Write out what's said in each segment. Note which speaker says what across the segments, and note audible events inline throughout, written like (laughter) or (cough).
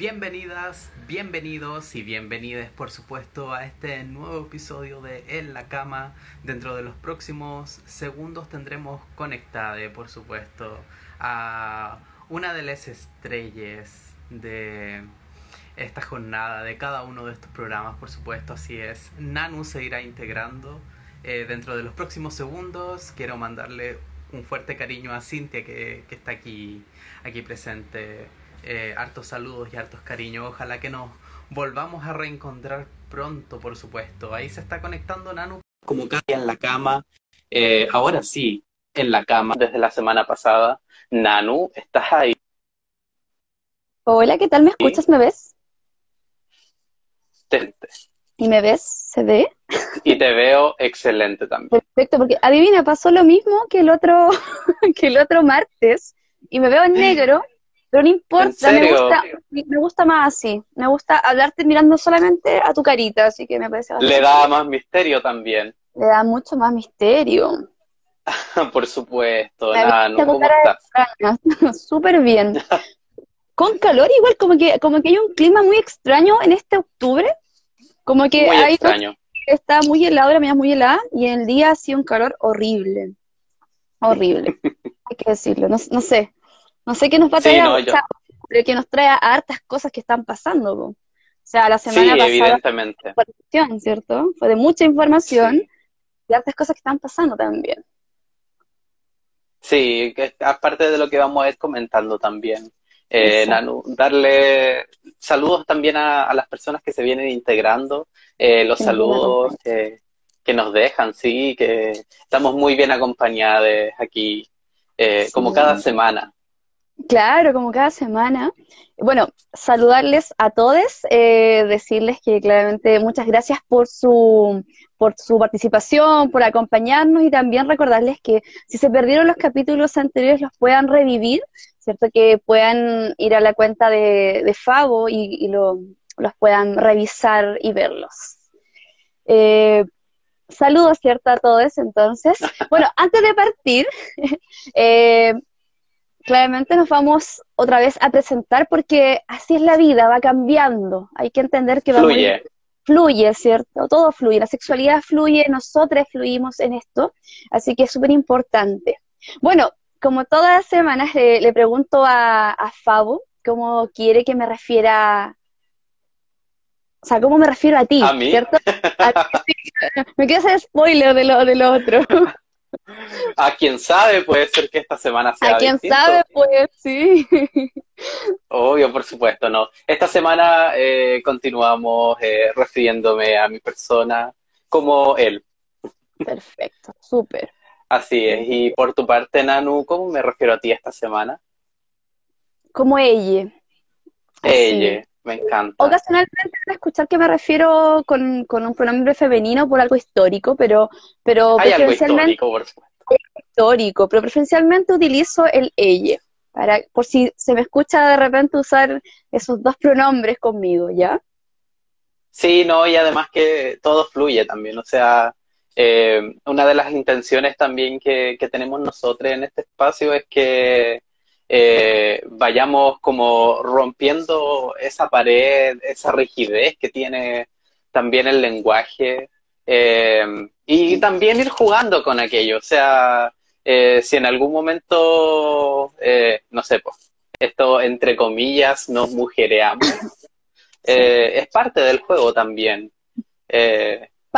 Speaker 1: Bienvenidas, bienvenidos y bienvenidas por supuesto a este nuevo episodio de En la cama. Dentro de los próximos segundos tendremos conectada, por supuesto, a una de las estrellas de esta jornada, de cada uno de estos programas, por supuesto, así es. Nanu se irá integrando eh, dentro de los próximos segundos. Quiero mandarle un fuerte cariño a Cintia que, que está aquí, aquí presente eh, hartos saludos y hartos cariños. Ojalá que nos volvamos a reencontrar pronto, por supuesto. Ahí se está conectando Nanu. Como cada día en la cama. Eh, ahora sí, en la cama desde la semana pasada. Nanu, ¿estás ahí?
Speaker 2: Hola, ¿qué tal? ¿Me escuchas? ¿Me ves?
Speaker 1: Excelente.
Speaker 2: ¿Y me ves? ¿Se ve?
Speaker 1: Y te veo excelente también.
Speaker 2: Perfecto, porque adivina, pasó lo mismo que el otro, (laughs) que el otro martes, y me veo en (clears throat) negro, pero no importa, me gusta, me gusta más así. Me gusta hablarte mirando solamente a tu carita, así que me parece
Speaker 1: Le da más misterio también.
Speaker 2: Le da mucho más misterio. (laughs)
Speaker 1: Por supuesto, ¿cómo estás? (laughs)
Speaker 2: Súper bien. (laughs) Con calor igual, como que, como que hay un clima muy extraño en este octubre. Como que
Speaker 1: muy
Speaker 2: hay
Speaker 1: extraño.
Speaker 2: está muy helado, la mañana muy helada, y en el día ha sido un calor horrible. Horrible. hay que decirlo, no, no sé. No sé qué nos va a traer, pero que nos trae a hartas cosas que están pasando. O sea, la semana pasada
Speaker 1: evidentemente.
Speaker 2: ¿cierto? Fue de mucha información y hartas cosas que están pasando también.
Speaker 1: Sí, que aparte de lo que vamos a ir comentando también. Eh, Nanu, darle saludos también a, las personas que se vienen integrando, eh, los saludos que, que, nos dejan, sí, que estamos muy bien acompañados aquí, eh, como cada semana.
Speaker 2: Claro, como cada semana. Bueno, saludarles a todos, eh, decirles que claramente muchas gracias por su, por su participación, por acompañarnos y también recordarles que si se perdieron los capítulos anteriores los puedan revivir, ¿cierto? Que puedan ir a la cuenta de, de Favo y, los puedan revisar y verlos. Eh, saludos, ¿cierto? A todos, entonces. Bueno, antes de partir, (laughs) eh, claramente nos vamos otra vez a presentar porque así es la vida, va cambiando. Hay que entender que
Speaker 1: fluye.
Speaker 2: fluye, ¿cierto? Todo fluye, la sexualidad fluye, nosotros fluimos en esto, así que es súper importante. Bueno, como todas las semanas le, pregunto a, a Fabo cómo quiere que me refiera o sea, ¿cómo me refiero a ti?
Speaker 1: ¿A mí?
Speaker 2: ¿Cierto? (laughs) me queda hacer spoiler de lo, de lo otro. (laughs)
Speaker 1: A quien sabe, puede ser que esta semana sea.
Speaker 2: A quien sabe, pues sí.
Speaker 1: Obvio, por supuesto, no. Esta semana eh, continuamos eh, refiriéndome a mi persona como él.
Speaker 2: Perfecto, súper.
Speaker 1: Así es. Y por tu parte, Nanu, ¿cómo me refiero a ti esta semana?
Speaker 2: Como ella.
Speaker 1: Ella. Me encanta.
Speaker 2: Ocasionalmente a escuchar que me refiero con, un pronombre femenino por algo histórico, pero, pero
Speaker 1: Hay algo histórico, por supuesto.
Speaker 2: Histórico, pero preferencialmente utilizo el ella, para, por si se me escucha de repente usar esos dos pronombres conmigo, ¿ya?
Speaker 1: Sí, no, y además que todo fluye también, o sea, eh, una de las intenciones también que, que tenemos nosotros en este espacio es que eh, vayamos como rompiendo esa pared, esa rigidez que tiene también el lenguaje eh, y también ir jugando con aquello. O sea, eh, si en algún momento, no sé, pues, esto entre comillas nos mujereamos, es parte del juego también.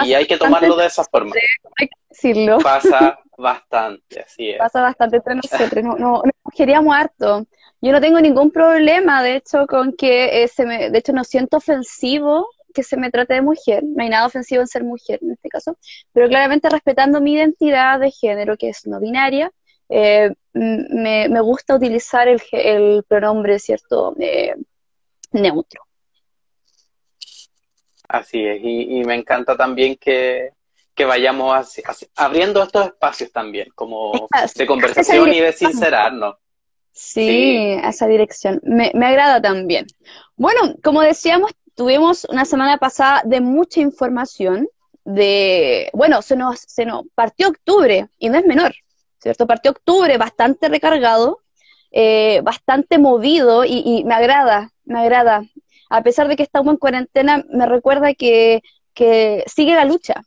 Speaker 1: Y hay que tomarlo de esa forma.
Speaker 2: Hay que decirlo.
Speaker 1: Pasa bastante, así es.
Speaker 2: Pasa bastante entre nosotros, no, no, nos queríamos harto. Yo no tengo ningún problema, de hecho, con que eh, se me, de hecho no siento ofensivo que se me trate de mujer, no hay nada ofensivo en ser mujer en este caso, pero claramente respetando mi identidad de género, que es no binaria, eh, me, me, gusta utilizar el, el pronombre, ¿cierto?, eh, neutro.
Speaker 1: Así es, y, y me encanta también que, que vayamos abriendo estos espacios también, como de conversación y de sincerarnos.
Speaker 2: Sí, a esa dirección. Me, me agrada también. Bueno, como decíamos, tuvimos una semana pasada de mucha información, de, bueno, se nos, se nos partió octubre, y no es menor, ¿cierto? Partió octubre bastante recargado, eh, bastante movido, y, y, me agrada, me agrada. A pesar de que estamos en cuarentena, me recuerda que, que sigue la lucha.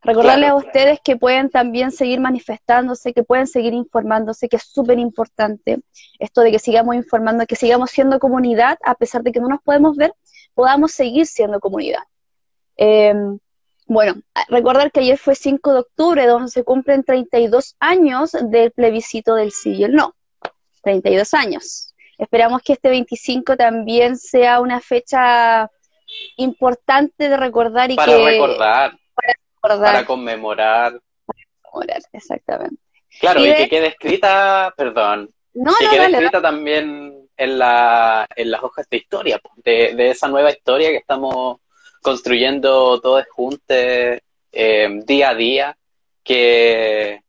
Speaker 2: Recordarles a ustedes que pueden también seguir manifestándose, que pueden seguir informándose, que es súper importante esto de que sigamos informando, que sigamos siendo comunidad, a pesar de que no nos podemos ver, podamos seguir siendo comunidad. Em, bueno, recordar que ayer fue 5 de octubre, donde se cumplen 32 años del plebiscito del sí y el no. 32 años. Esperamos que este 25 también sea una fecha importante de recordar y
Speaker 1: para
Speaker 2: que...
Speaker 1: Recordar, para recordar. Para conmemorar.
Speaker 2: Para conmemorar, exactamente.
Speaker 1: Claro, y, que quede escrita, perdón,
Speaker 2: no,
Speaker 1: que
Speaker 2: no,
Speaker 1: quede
Speaker 2: dale,
Speaker 1: escrita también en, la, en las hojas de historia, de, de esa nueva historia que estamos construyendo todos juntos eh, día a día, que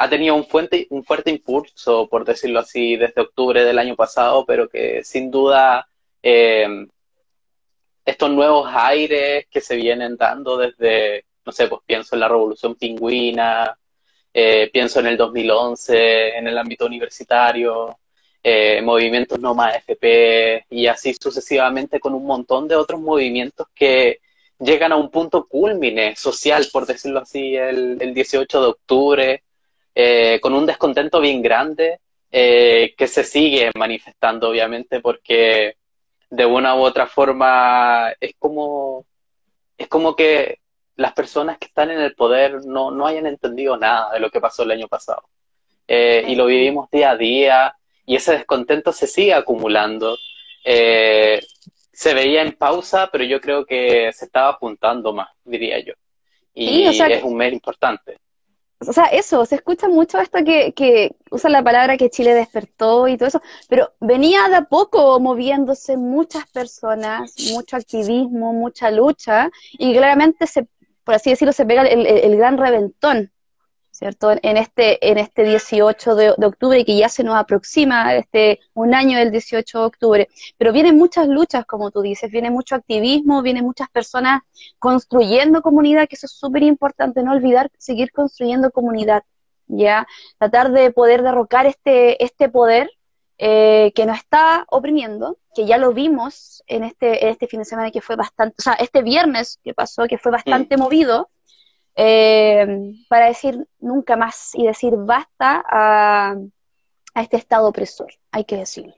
Speaker 1: ha tenido un, fuerte, un fuerte impulso, por decirlo así, desde octubre del año pasado, pero que sin duda eh, estos nuevos aires que se vienen dando desde, no sé, pues pienso en la revolución pingüina, eh, pienso en el 2011, en el ámbito universitario, eh, movimientos no más FP y así sucesivamente con un montón de otros movimientos que llegan a un punto culmine social, por decirlo así, el, el 18 de octubre, eh, con un descontento bien grande eh, que se sigue manifestando, obviamente, porque de una u otra forma es como, es como que las personas que están en el poder no, no hayan entendido nada de lo que pasó el año pasado. y lo vivimos día a día, y ese descontento se sigue acumulando. Eh, se veía en pausa, pero yo creo que se estaba apuntando más, diría yo. Y es un mes importante.
Speaker 2: O sea, eso, se escucha mucho esto que, que usa la palabra que Chile despertó y todo eso, pero venía de a poco moviéndose muchas personas, mucho activismo, mucha lucha, y claramente se, por así decirlo, se pega el, el gran reventón ¿cierto? En este, en este 18 de, octubre, que ya se nos aproxima este, un año del 18 de octubre. Pero vienen muchas luchas, como tú dices, viene mucho activismo, vienen muchas personas construyendo comunidad, que eso es súper importante, no olvidar seguir construyendo comunidad, ¿ya? Tratar de poder derrocar este, este poder eh, que nos está oprimiendo, que ya lo vimos en este, en este fin de semana que fue bastante, o sea, este viernes que pasó, que fue bastante movido, eh, para decir nunca más y decir basta a, este estado opresor, hay que decirlo.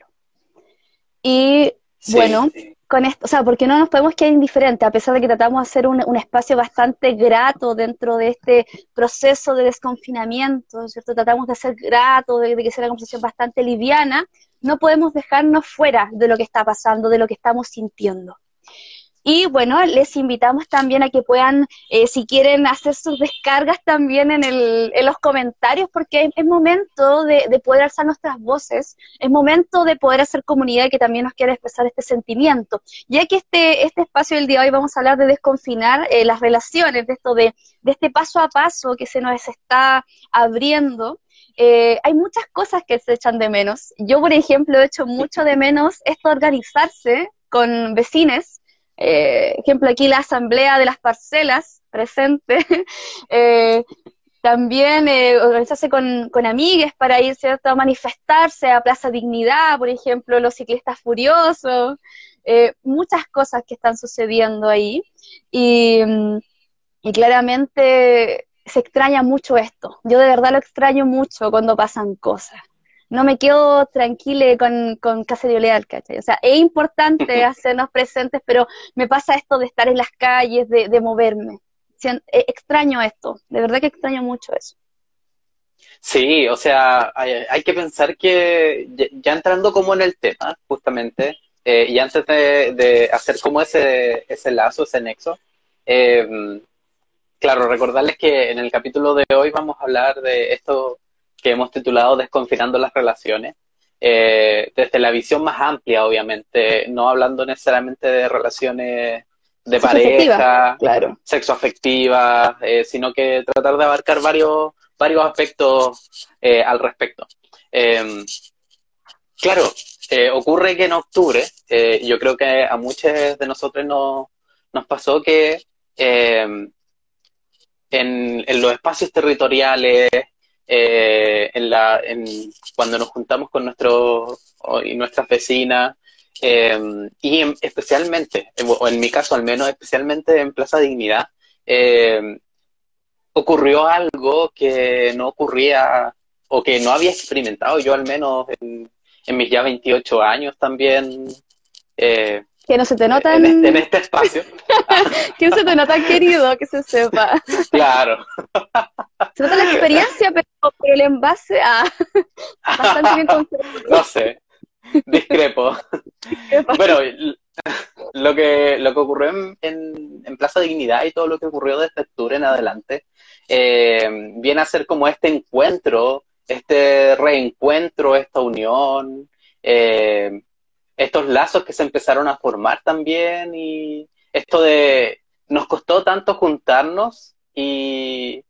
Speaker 2: Y bueno, con esto, o sea, porque no nos podemos quedar indiferentes, a pesar de que tratamos de hacer un, espacio bastante grato dentro de este proceso de desconfinamiento, ¿cierto? Tratamos de ser grato, de, de que sea una conversación bastante liviana, no podemos dejarnos fuera de lo que está pasando, de lo que estamos sintiendo. Y bueno, les invitamos también a que puedan, eh, si quieren, hacer sus descargas también en, el, en los comentarios, porque es, momento de, de, poder alzar nuestras voces, es momento de poder hacer comunidad que también nos quiera expresar este sentimiento. Ya que este, este espacio del día de hoy vamos a hablar de desconfinar eh, las relaciones, de esto de, de este paso a paso que se nos está abriendo. Eh, hay muchas cosas que se echan de menos. Yo, por ejemplo, he hecho mucho de menos esto de organizarse con vecines, eh, ejemplo, aquí la asamblea de las parcelas presente, (laughs) eh, también eh, organizarse con, con amigues para ir ¿cierto? a manifestarse a Plaza Dignidad, por ejemplo, los ciclistas furiosos, eh, muchas cosas que están sucediendo ahí mm, y claramente se extraña mucho esto. Yo de verdad lo extraño mucho cuando pasan cosas no me quedo tranquila con, con Leal, ¿cachai? O sea, es importante (laughs) hacernos presentes, pero me pasa esto de estar en las calles, de, de moverme. Eh, extraño esto, de verdad que extraño mucho eso.
Speaker 1: Sí, o sea, hay, que pensar que ya, entrando como en el tema, justamente, eh, y antes de, hacer como ese, ese lazo, ese nexo, eh, claro, recordarles que en el capítulo de hoy vamos a hablar de esto que hemos titulado Desconfinando las relaciones, eh, desde la visión más amplia, obviamente, no hablando necesariamente de relaciones de pareja,
Speaker 2: claro.
Speaker 1: sexo afectiva, eh, sino que tratar de abarcar varios, varios aspectos eh, al respecto. Em, claro, ocurre que en octubre, yo creo que a muchos de nosotros nos, nos pasó que em, en, en, los espacios territoriales, eh, en la, en, cuando nos juntamos con nuestros y nuestras vecinas, eh, y especialmente, o en mi caso al menos, especialmente en Plaza Dignidad, eh, ocurrió algo que no ocurría o que no había experimentado yo al menos en, en mis ya 28 años también.
Speaker 2: Eh, que no se te nota
Speaker 1: en, este, en este, espacio. (laughs)
Speaker 2: que no se te nota querido, que se sepa.
Speaker 1: Claro.
Speaker 2: Se nota la experiencia, pero, el envase, ah, (laughs) bastante bien
Speaker 1: No sé, discrepo. bueno, lo que, lo que ocurrió en, en, en, Plaza Dignidad y todo lo que ocurrió desde octubre en adelante, eh, viene a ser como este encuentro, este reencuentro, esta unión, eh, estos lazos que se empezaron a formar también y esto de nos costó tanto juntarnos y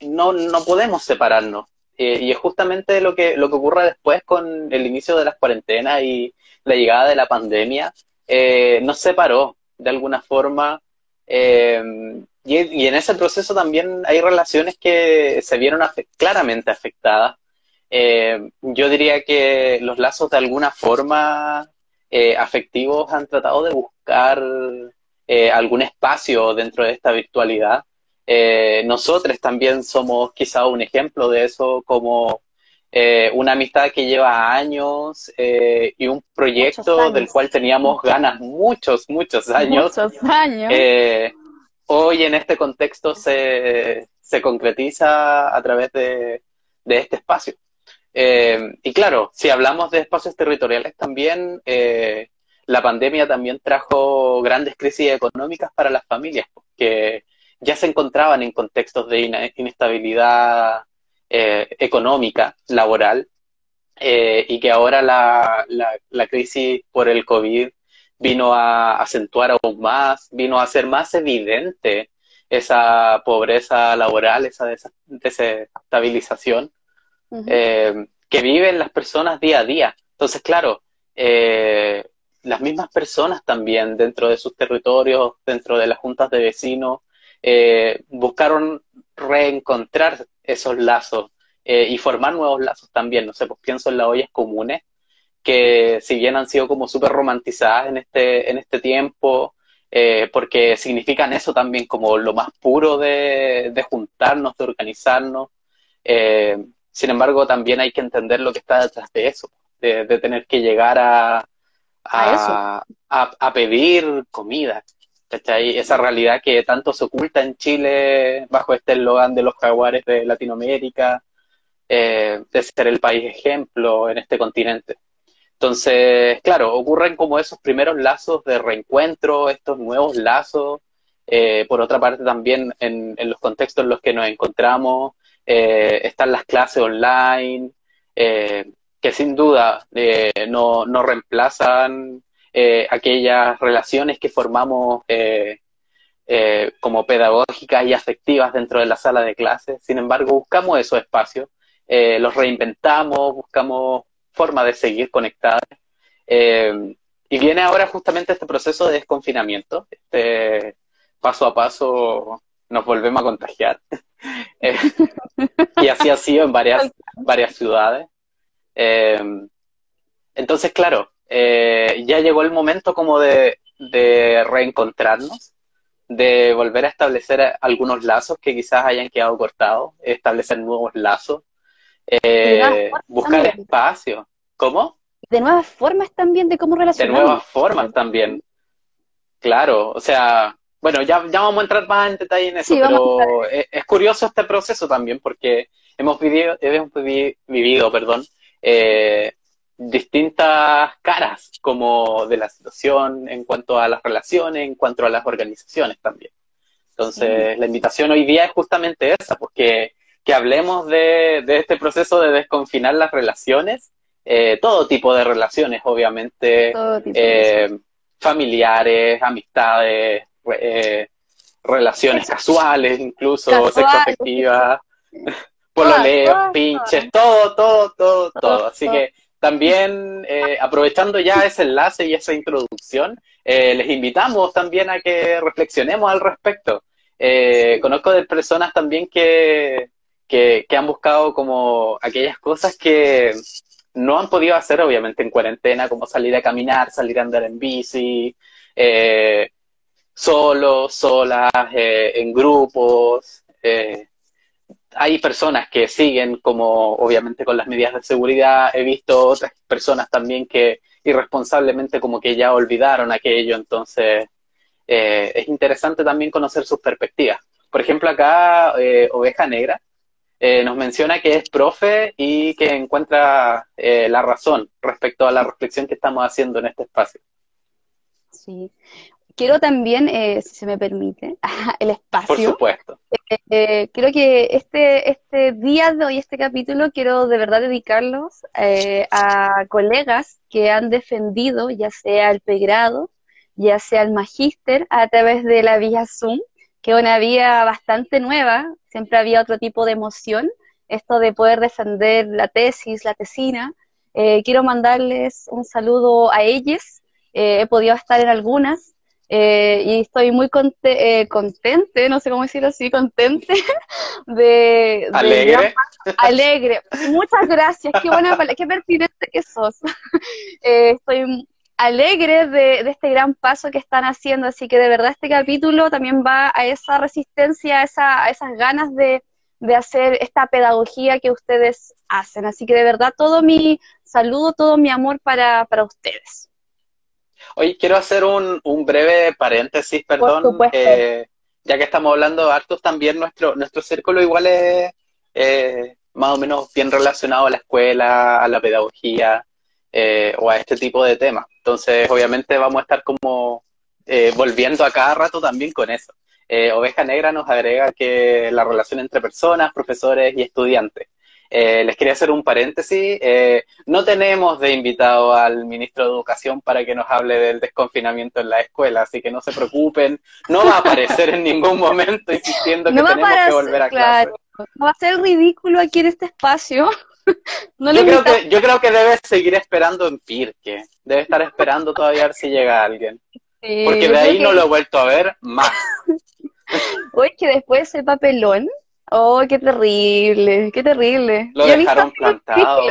Speaker 1: no, no podemos separarnos. Eh, y es justamente lo que, lo que ocurre después con el inicio de las cuarentenas y la llegada de la pandemia, eh, nos separó de alguna forma. Eh, y, en ese proceso también hay relaciones que se vieron claramente afectadas eh, yo diría que los lazos de alguna forma eh, afectivos han tratado de buscar eh, algún espacio dentro de esta virtualidad. nosotros también somos quizá un ejemplo de eso, como una amistad que lleva años y un proyecto del cual teníamos ganas muchos, muchos años.
Speaker 2: Muchos años.
Speaker 1: hoy en este contexto se, se concretiza a través de, de este espacio. Eh, y claro, si hablamos de espacios territoriales también, eh, la pandemia también trajo grandes crisis económicas para las familias, que ya se encontraban en contextos de inestabilidad eh, económica, laboral, y que ahora la, la, crisis por el COVID vino a acentuar aún más, vino a hacer más evidente esa pobreza laboral, esa desestabilización eh, que viven las personas día a día. Entonces, claro, eh, las mismas personas también dentro de sus territorios, dentro de las juntas de vecinos, eh, buscaron reencontrar esos lazos y formar nuevos lazos también. No sé, pues pienso en las ollas comunes, que si bien han sido como súper romantizadas en este, en este tiempo, porque significan eso también como lo más puro de, juntarnos, de organizarnos. Sin embargo, también hay que entender lo que está detrás de eso, de, tener que llegar a, a, pedir comida. Esa realidad que tanto se oculta en Chile bajo este eslogan de los jaguares de Latinoamérica, eh, de ser el país ejemplo en este continente. Entonces, claro, ocurren como esos primeros lazos de reencuentro, estos nuevos lazos. Eh, por otra parte, también en, en, los contextos en los que nos encontramos, eh, están las clases online, eh, que sin duda eh, no, no, reemplazan aquellas relaciones que formamos como pedagógicas y afectivas dentro de la sala de clases. Sin embargo, buscamos esos espacios, los reinventamos, buscamos formas de seguir conectados. y viene ahora justamente este proceso de desconfinamiento, este paso a paso nos volvemos a contagiar. (laughs) Eh, y (laughs) así ha sido en varias, varias ciudades. Eh, entonces, claro, eh, ya llegó el momento como de, reencontrarnos, de volver a establecer algunos lazos que quizás hayan quedado cortados, establecer nuevos lazos, buscar espacio. ¿Cómo?
Speaker 2: De nuevas formas también de cómo relacionarnos.
Speaker 1: De nuevas formas también. Claro, o sea, bueno, ya, ya vamos a entrar más en detalle en eso, pero es, curioso este proceso también porque hemos vivido, hemos vivido perdón, eh, distintas caras como de la situación en cuanto a las relaciones, en cuanto a las organizaciones también. Entonces, la invitación hoy día es justamente esa, porque que hablemos de, de este proceso de desconfinar las relaciones, eh, todo tipo de relaciones, obviamente, eh, familiares, amistades, eh, relaciones casuales, incluso sexoafectivas, (laughs) pololeos, pinches, todo, todo, todo, todo. Así que también, eh, aprovechando ya ese enlace y esa introducción, eh, les invitamos también a que reflexionemos al respecto. conozco de personas también que, que, que han buscado como aquellas cosas que no han podido hacer, obviamente, en cuarentena, como salir a caminar, salir a andar en bici, eh, solos, solas, eh, en grupos. Eh, hay personas que siguen como, obviamente, con las medidas de seguridad. He visto otras personas también que irresponsablemente como que ya olvidaron aquello. Entonces, es interesante también conocer sus perspectivas. Por ejemplo, acá Oveja Negra nos menciona que es profe y que encuentra la razón respecto a la reflexión que estamos haciendo en este espacio.
Speaker 2: Sí, quiero también, eh, si se me permite, (laughs) el espacio.
Speaker 1: Por supuesto.
Speaker 2: Eh, creo que este, este día de hoy, este capítulo, quiero de verdad dedicarlos eh, a colegas que han defendido, ya sea el pregrado, ya sea el magíster, a través de la vía Zoom, que es una vía bastante nueva, siempre había otro tipo de emoción, esto de poder defender la tesis, la tesina. quiero mandarles un saludo a ellos, he podido estar en algunas, eh, y estoy muy eh, contente, no sé cómo decirlo así, contente (laughs) de...
Speaker 1: alegre.
Speaker 2: alegre. Muchas gracias, qué buena palabra, qué pertinente que sos. (laughs) Eh, estoy alegre de, este gran paso que están haciendo, así que de verdad este capítulo también va a esa resistencia, a, esa, a esas ganas de, de hacer esta pedagogía que ustedes hacen. Así que de verdad todo mi saludo, todo mi amor para, para ustedes.
Speaker 1: Oye, quiero hacer un, breve paréntesis, perdón, eh, ya que estamos hablando de hartos, también nuestro, nuestro círculo igual es más o menos bien relacionado a la escuela, a la pedagogía eh, o a este tipo de temas. Entonces, obviamente vamos a estar como eh, volviendo a cada rato también con eso. Oveja Negra nos agrega que la relación entre personas, profesores y estudiantes. Eh, les quería hacer un paréntesis. Eh, no tenemos de invitado al ministro de Educación para que nos hable del desconfinamiento en la escuela, así que no se preocupen. No va a aparecer en ningún momento insistiendo que tenemos que volver a clase.
Speaker 2: va a ser ridículo aquí en este espacio. (laughs)
Speaker 1: yo, creo que, yo creo que debe seguir esperando en Pirque. Debe estar esperando todavía a ver si llega alguien. Porque de ahí no lo he vuelto a ver más. (laughs)
Speaker 2: Oye, que después el papelón Oh, qué terrible, qué terrible.
Speaker 1: Lo dejaron plantado.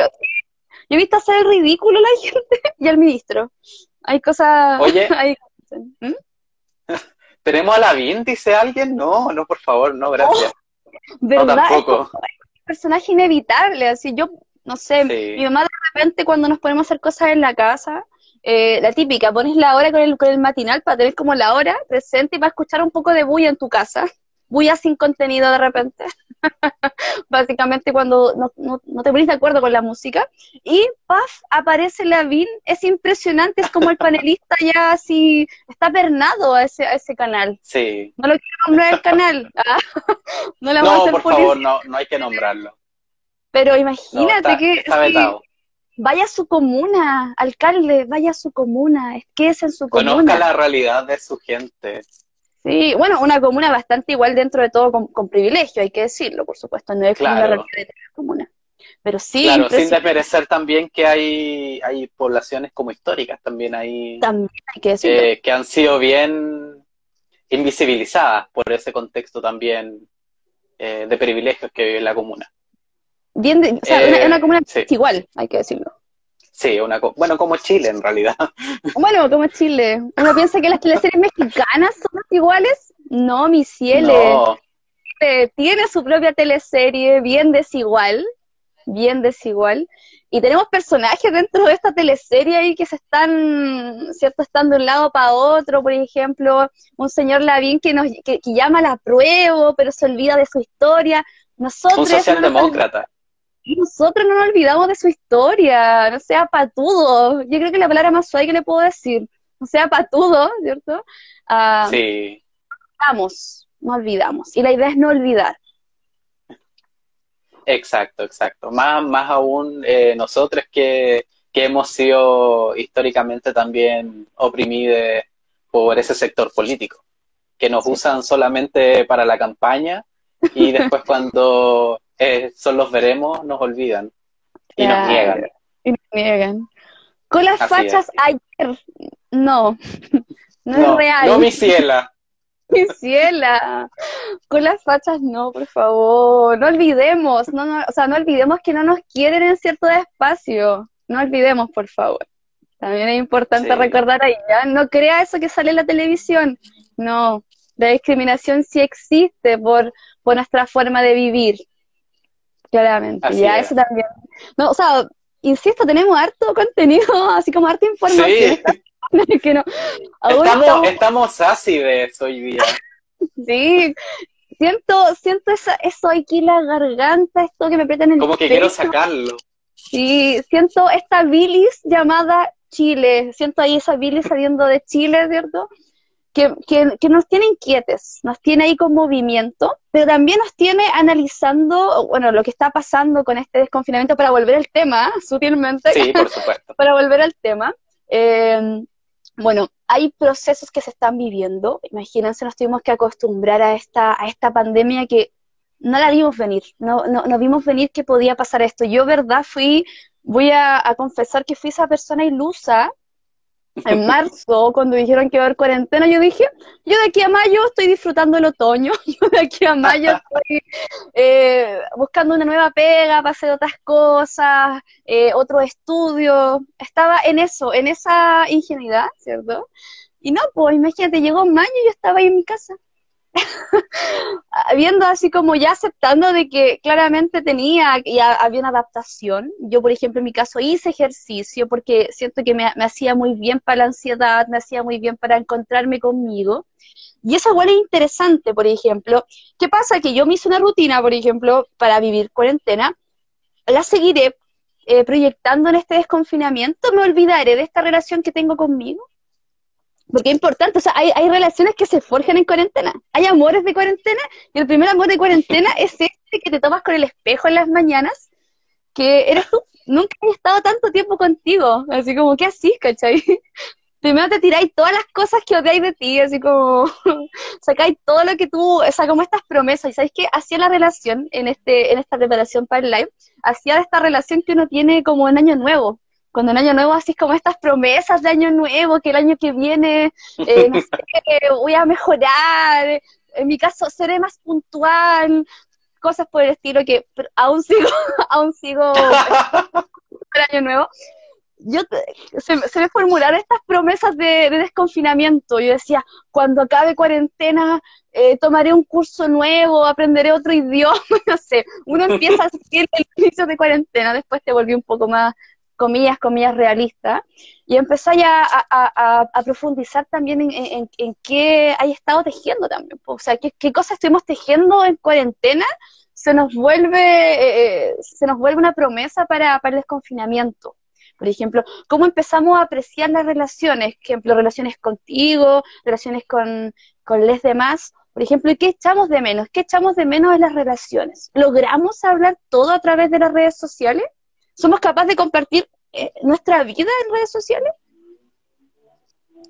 Speaker 2: Yo he visto hacer el ridículo a la (laughs) gente y al ministro. Hay cosas...
Speaker 1: Oye, (laughs) ¿Mm? (laughs) ¿tenemos a la BIN, dice alguien? No, no, por favor, no, gracias.
Speaker 2: Oh, ¿Verdad? No, tampoco. Es un personaje inevitable, así yo, no sé, mi mamá de repente cuando nos ponemos a hacer cosas en la casa, eh, la típica, pones la hora con el, con el matinal para tener como la hora presente y para escuchar un poco de bulla en tu casa bulla sin contenido de repente. (laughs) Básicamente cuando no, no, te pones de acuerdo con la música. Y paz, aparece Lavín, es impresionante, es como el (laughs) panelista ya así, está pernado a ese, a ese canal.
Speaker 1: Sí.
Speaker 2: No lo quiero nombrar el canal. (laughs) Ah,
Speaker 1: no, no por favor, no, no hay que nombrarlo.
Speaker 2: Pero imagínate que... vaya a su comuna, alcalde, vaya a su comuna, es que es en su comuna.
Speaker 1: Conozca la realidad de su gente.
Speaker 2: Sí, bueno, una comuna bastante igual dentro de todo con, privilegio, hay que decirlo, por supuesto, no es como la realidad de la comuna. Pero sí.
Speaker 1: Claro, sin desmerecer también que hay, hay poblaciones como históricas también hay.
Speaker 2: También hay que decirlo.
Speaker 1: Eh, que han sido bien invisibilizadas por ese contexto también eh, de privilegios que vive la comuna.
Speaker 2: Bien, o sea, una, una, comuna igual, hay que decirlo.
Speaker 1: Sí, una bueno, como Chile en realidad. (laughs)
Speaker 2: Bueno, como Chile. Uno piensa que las teleseries mexicanas son iguales. No, mi cielo. No. Tiene su propia teleserie bien desigual, bien desigual. Y tenemos personajes dentro de esta teleserie ahí que se están, ¿cierto? Están de un lado para otro, por ejemplo, un señor Lavín que nos que, llama a la prueba, pero se olvida de su historia. Nosotros,
Speaker 1: un socialdemócrata
Speaker 2: nosotros no nos olvidamos de su historia, no sea patudo. Yo creo que la palabra más suave que le puedo decir, no sea patudo, ¿cierto?
Speaker 1: Ah, sí.
Speaker 2: Vamos, no olvidamos. Y la idea es no olvidar.
Speaker 1: Exacto, exacto. Más, más aún eh, nosotros que, que hemos sido históricamente también oprimidos por ese sector político, que nos usan solamente para la campaña y (laughs) después cuando eh, son los veremos, nos olvidan y nos niegan.
Speaker 2: Y nos niegan. Con las fachas ayer, no, (laughs) no, es real.
Speaker 1: No, mi ciela. (laughs)
Speaker 2: Ciela, con las fachas no, por favor, no olvidemos, no, no, o sea, no olvidemos que no nos quieren en cierto espacio, no olvidemos, por favor. También es importante recordar ahí, ¿ya? No crea eso que sale en la televisión, no, la discriminación sí existe por, por nuestra forma de vivir, claramente, ya eso también. No, o sea, insisto, tenemos harto contenido, (laughs) así como harta información. Sí.
Speaker 1: que (laughs) no. estamos, estamos hoy día. (laughs)
Speaker 2: sí, siento, siento eso aquí en la garganta, esto que me aprieta en el
Speaker 1: Como que quiero sacarlo.
Speaker 2: Sí, siento esta bilis llamada Chile, siento ahí esa bilis saliendo de Chile, ¿cierto? Que, que, que, nos tiene inquietes, nos tiene ahí con movimiento, pero también nos tiene analizando, bueno, lo que está pasando con este desconfinamiento para volver al tema, sutilmente.
Speaker 1: Sí, por (laughs) supuesto.
Speaker 2: para volver al tema. Eh, bueno, hay procesos que se están viviendo. Imagínense, nos tuvimos que acostumbrar a esta, a esta pandemia que no la vimos venir, no, no, no vimos venir que podía pasar esto. Yo, verdad, fui, voy a, a confesar que fui esa persona ilusa en marzo, cuando dijeron que iba a haber cuarentena, yo dije, yo de aquí a mayo estoy disfrutando el otoño, (laughs) yo de aquí a mayo estoy eh, buscando una nueva pega para hacer otras cosas, eh, otro estudio, estaba en eso, en esa ingenuidad, ¿cierto? Y no, pues imagínate, llegó mayo y yo estaba ahí en mi casa. (laughs) viendo así como ya aceptando de que claramente tenía, ya había una adaptación. Yo, por ejemplo, en mi caso hice ejercicio porque siento que me, hacía muy bien para la ansiedad, me hacía muy bien para encontrarme conmigo. Y eso igual es interesante, por ejemplo. ¿Qué pasa? Que yo me hice una rutina, por ejemplo, para vivir cuarentena, la seguiré eh, proyectando en este desconfinamiento, me olvidaré de esta relación que tengo conmigo porque es importante, o sea, hay, hay, relaciones que se forjan en cuarentena, hay amores de cuarentena, y el primer amor de cuarentena es este que te tomas con el espejo en las mañanas, que eres tú, nunca he estado tanto tiempo contigo, así como, ¿qué así, cachai? (laughs) Primero te tiráis todas las cosas que odiáis de ti, así como, (laughs) sacáis todo lo que tú, o sea, como estas promesas, y ¿sabéis qué? Hacía la relación en, este, en esta preparación para el live, hacía esta relación que uno tiene como en año nuevo, cuando en Año Nuevo haces como estas promesas de Año Nuevo, que el año que viene, eh, no sé, (laughs) voy a mejorar, en mi caso seré más puntual, cosas por el estilo que aún sigo, (laughs) aún sigo el Año Nuevo. Yo se, me formularon estas promesas de, desconfinamiento. Yo decía, cuando acabe cuarentena, eh, tomaré un curso nuevo, aprenderé otro (laughs) idioma, no sé. Uno empieza a seguir el inicio de cuarentena, después te volví un poco más, comillas, comillas, realista, y empecé ya a, profundizar también en, qué hay estado tejiendo también, o sea, qué, qué cosas estuvimos tejiendo en cuarentena, se nos vuelve, eh, eh, se nos vuelve una promesa para, para el desconfinamiento. Por ejemplo, cómo empezamos a apreciar las relaciones, por ejemplo, relaciones contigo, relaciones con, con les demás, por ejemplo, ¿y qué echamos de menos? ¿Qué echamos de menos en las relaciones? ¿Logramos hablar todo a través de las redes sociales? ¿Somos capaces de compartir eh, nuestra vida en redes sociales?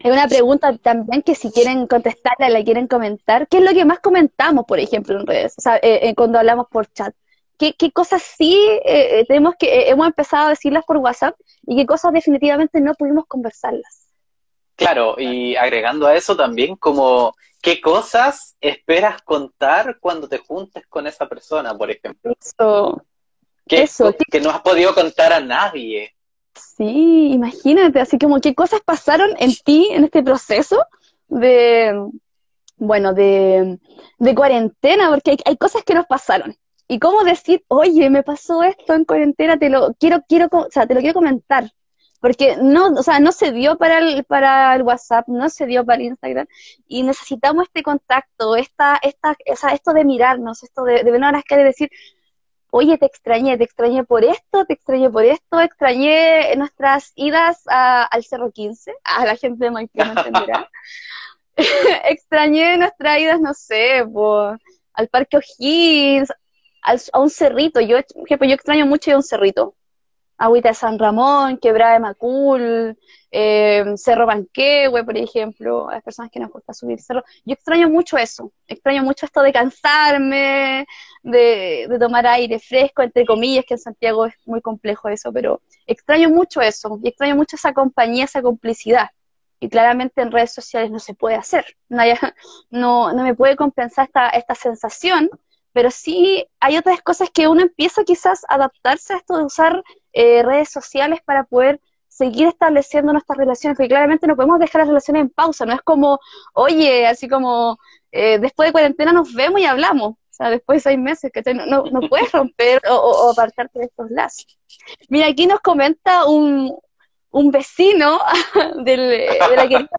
Speaker 2: Es una pregunta también que si quieren contestarla, la quieren comentar. ¿Qué es lo que más comentamos, por ejemplo, en redes? O sea, eh, eh, cuando hablamos por chat. ¿Qué, cosas sí tenemos que hemos empezado a decirlas por WhatsApp y qué cosas definitivamente no pudimos conversarlas?
Speaker 1: Claro, y agregando a eso también como qué cosas esperas contar cuando te juntes con esa persona, por ejemplo.
Speaker 2: Eso.
Speaker 1: Que, Eso, que no has podido contar a nadie.
Speaker 2: Sí, imagínate, así como qué cosas pasaron en ti en este proceso de, bueno, de, de cuarentena, porque hay, cosas que nos pasaron. Y cómo decir, oye, me pasó esto en cuarentena, te lo quiero, quiero, o sea, te lo quiero comentar. Porque no, o sea, no se dio para el, para el WhatsApp, no se dio para el Instagram, y necesitamos este contacto, esta, esta, o sea, esto de mirarnos, esto de, de a las decir, oye, te extrañé, te extrañé por esto, te extrañé por esto, extrañé nuestras idas al Cerro 15, a la gente de Maipú no entenderá. (laughs) (laughs) extrañé nuestras idas, no sé, al Parque O'Higgins, a un cerrito. Yo, yo extraño mucho ir a un cerrito. Agüita de San Ramón, Quebrada de Macul, eh, Cerro Banquehue, por ejemplo, a las personas que nos gusta subir cerro. Yo extraño mucho eso, extraño mucho esto de cansarme, de, de, tomar aire fresco, entre comillas, que en Santiago es muy complejo eso, pero extraño mucho eso, y extraño mucho esa compañía, esa complicidad. Y claramente en redes sociales no se puede hacer. No, (laughs) no, no me puede compensar esta, esta sensación, pero sí hay otras cosas que uno empieza quizás a adaptarse a esto de usar eh, redes sociales para poder seguir estableciendo nuestras relaciones, porque claramente no podemos dejar las relaciones en pausa, no es como, oye, así como, eh, después de cuarentena nos vemos y hablamos, o sea, después de seis meses, que no, no, puedes romper o, apartarte de estos lazos. Mira, aquí nos comenta un, un vecino (laughs) de la querida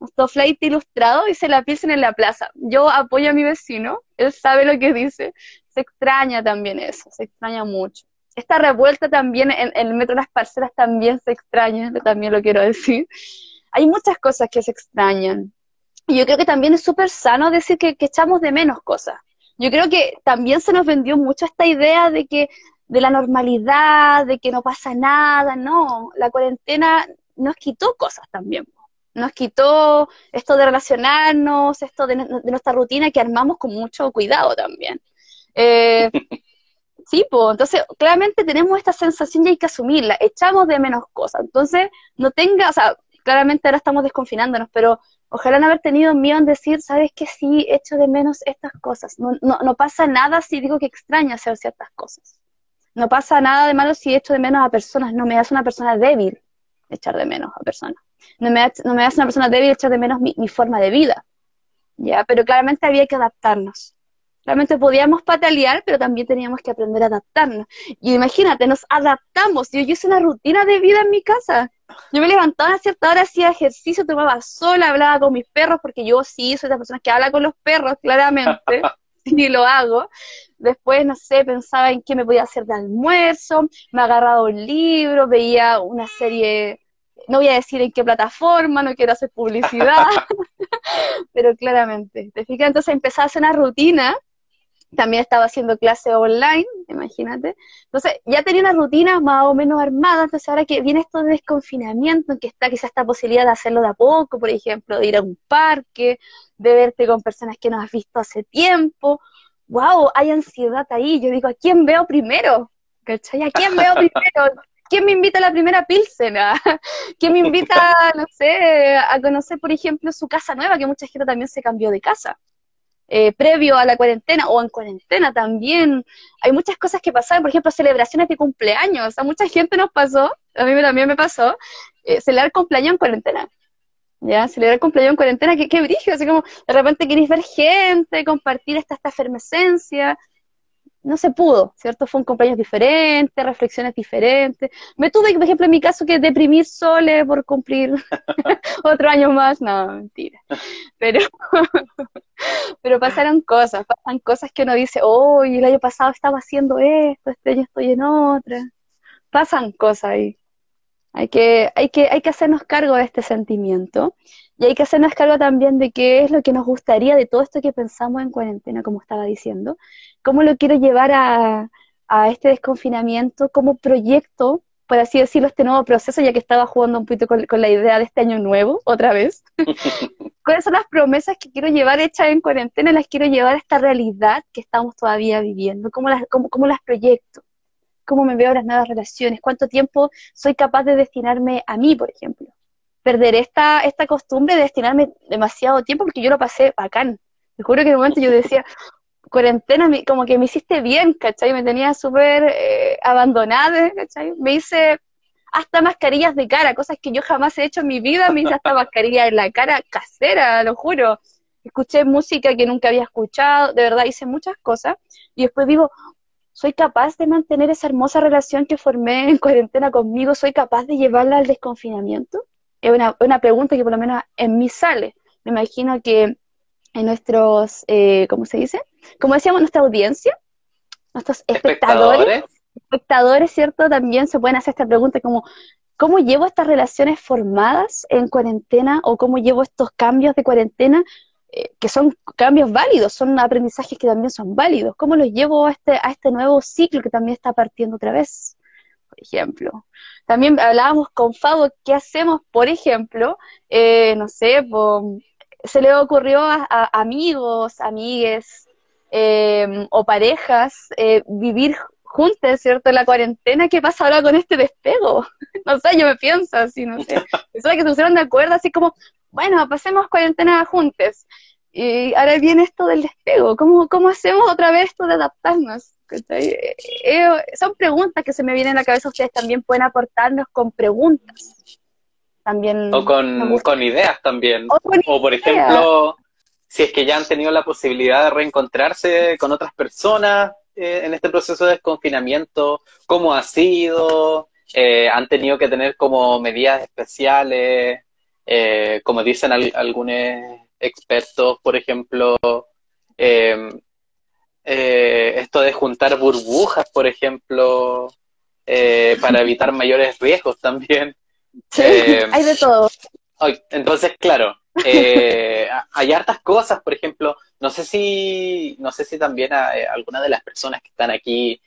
Speaker 2: nuestro flight ilustrado, dice la pilsen en la plaza. Yo apoyo a mi vecino, él sabe lo que dice, se extraña también eso, se extraña mucho esta revuelta también en, el metro de las parcelas también se extraña, también lo quiero decir. Hay muchas cosas que se extrañan. Y yo creo que también es súper sano decir que, echamos de menos cosas. Yo creo que también se nos vendió mucho esta idea de que de la normalidad, de que no pasa nada, no, la cuarentena nos quitó cosas también. Nos quitó esto de relacionarnos, esto de, nuestra rutina que armamos con mucho cuidado también. Eh, (laughs) Sí, pues, entonces claramente tenemos esta sensación y hay que asumirla, echamos de menos cosas. Entonces, no tenga, o sea, claramente ahora estamos desconfinándonos, pero ojalá no haber tenido miedo en decir, ¿sabes que Sí, echo de menos estas cosas. No, no, no pasa nada si digo que extraño hacer ciertas cosas. No pasa nada de malo si echo de menos a personas. No me hace una persona débil echar de menos a personas. No me, no me hace una persona débil echar de menos mi, mi forma de vida. ¿ya? Pero claramente había que adaptarnos. Realmente podíamos patalear, pero también teníamos que aprender a adaptarnos. Y imagínate, nos adaptamos. Yo, yo hice una rutina de vida en mi casa. Yo me levantaba a cierta hora, hacía ejercicio, tomaba sol, hablaba con mis perros, porque yo sí soy de las personas que habla con los perros, claramente. (laughs) (laughs) y lo hago. Después, no sé, pensaba en qué me podía hacer de almuerzo, me agarraba un libro, veía una serie, no voy a decir en qué plataforma, no quiero hacer publicidad, (laughs) pero claramente, ¿te fijas? Entonces empecé a hacer una rutina también estaba haciendo clase online, imagínate. Entonces, ya tenía una rutina más o menos armada, entonces ahora que viene esto de desconfinamiento, en que está quizás esta posibilidad de hacerlo de a poco, por ejemplo, de ir a un parque, de verte con personas que no has visto hace tiempo, wow, hay ansiedad ahí. Yo digo, ¿a quién veo primero? ¿Cachai? ¿A quién veo (laughs) primero? ¿Quién me invita a la primera pilsen? (laughs) ¿Quién me invita, (laughs) no sé, a conocer, por ejemplo, su casa nueva, que mucha gente también se cambió de casa? Eh, previo a la cuarentena o en cuarentena también. Hay muchas cosas que pasaban, por ejemplo, celebraciones de cumpleaños. A mucha gente nos pasó, a mí también me pasó, eh, celebrar cumpleaños en cuarentena. ¿Ya? Celebrar cumpleaños en cuarentena, qué, qué brillo, así como de repente queréis ver gente, compartir esta, esta efervescencia no se pudo, ¿cierto? Fue un cumpleaños diferente, reflexiones diferentes. Me tuve, por ejemplo, en mi caso, que deprimir sole por cumplir (laughs) otro año más. No, mentira. Pero, (laughs) pero pasaron cosas, pasan cosas que uno dice, oh, el año pasado estaba haciendo esto, este año estoy en otra. Pasan cosas ahí. Hay que, hay que, hay que hacernos cargo de este sentimiento y hay que hacernos cargo también de qué es lo que nos gustaría de todo esto que pensamos en cuarentena, como estaba diciendo, cómo lo quiero llevar a, este desconfinamiento como proyecto, por así decirlo, este nuevo proceso, ya que estaba jugando un poquito con, la idea de este año nuevo, otra vez. (laughs) ¿Cuáles son las promesas que quiero llevar hechas en cuarentena? Las quiero llevar a esta realidad que estamos todavía viviendo. ¿Cómo las, cómo, cómo las proyecto? ¿Cómo me veo las nuevas relaciones? ¿Cuánto tiempo soy capaz de destinarme a mí, por ejemplo? Perder esta, esta costumbre de destinarme demasiado tiempo porque yo lo pasé bacán. Te juro que en un momento yo decía, (laughs) cuarentena como que me hiciste bien, ¿cachai? Me tenía súper eh, abandonada, ¿cachai? Me hice hasta mascarillas de cara, cosas que yo jamás he hecho en mi vida, me hice hasta (laughs) mascarilla en la cara casera, lo juro. Escuché música que nunca había escuchado, de verdad hice muchas cosas y después digo, ¿soy capaz de mantener esa hermosa relación que formé en cuarentena conmigo? ¿Soy capaz de llevarla al desconfinamiento? Es una, una pregunta que por lo menos en mí sale. Me imagino que en nuestros, eh, ¿cómo se dice? Como decíamos, nuestra audiencia, nuestros espectadores, espectadores, ¿cierto? También se pueden hacer esta pregunta como, ¿cómo llevo estas relaciones formadas en cuarentena o cómo llevo estos cambios de cuarentena eh, que son cambios válidos, son aprendizajes que también son válidos? ¿Cómo los llevo a este, a este nuevo ciclo que también está partiendo otra vez? Por ejemplo. También hablábamos con Fabo, ¿qué hacemos, por ejemplo? Eh, no sé, se le ocurrió a, amigos, amigues, Em, o parejas eh, vivir juntes, ¿cierto? La cuarentena, ¿qué pasa ahora con este despego? (laughs) no sé, yo me pienso así, no sé. Eso que se pusieron de acuerdo, así como, bueno, pasemos cuarentena juntos. Y ahora viene esto del despego. ¿Cómo, cómo hacemos otra vez esto de adaptarnos? Eh, eh, son preguntas que se me vienen a la cabeza. Ustedes también pueden aportarnos con preguntas. También
Speaker 1: o con, con ideas también. O, por ejemplo, si es que ya han tenido la posibilidad de reencontrarse con otras personas eh, en este proceso de desconfinamiento, cómo ha sido, han tenido que tener como medidas especiales, como dicen algunos expertos, por ejemplo, em, eh, esto de juntar burbujas, por ejemplo, eh, para evitar mayores riesgos también. (laughs)
Speaker 2: Sí, em, hay de todo.
Speaker 1: Entonces, claro, eh, (laughs) hay hartas cosas, por ejemplo, no sé si, no sé si también algunas de las personas que están aquí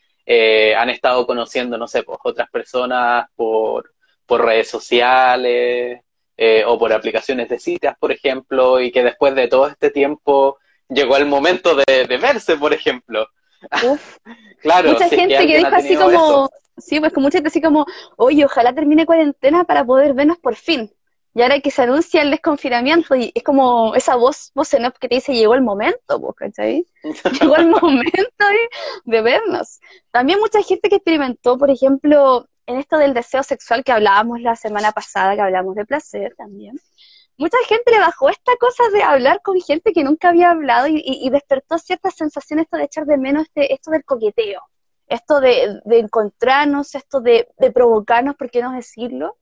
Speaker 1: han estado conociendo, no sé, pues otras personas por, por redes sociales, eh, o por aplicaciones de citas, por ejemplo, y que después de todo este tiempo llegó el momento de, verse, por ejemplo. (laughs)
Speaker 2: claro. Mucha gente que, dijo así como, sí, pues con mucha gente así como, oye, ojalá termine cuarentena para poder vernos por fin. Y ahora que se anuncia el desconfinamiento, y es como esa voz, voz en off que te dice, llegó el momento, ¿cachai? (laughs) llegó el momento de vernos. También mucha gente que experimentó, por ejemplo, en esto del deseo sexual que hablábamos la semana pasada, que hablamos de placer también, mucha gente le bajó esta cosa de hablar con gente que nunca había hablado y, despertó ciertas sensaciones esto de echar de menos este, esto del coqueteo, esto de, encontrarnos, esto de, provocarnos, ¿por qué no decirlo?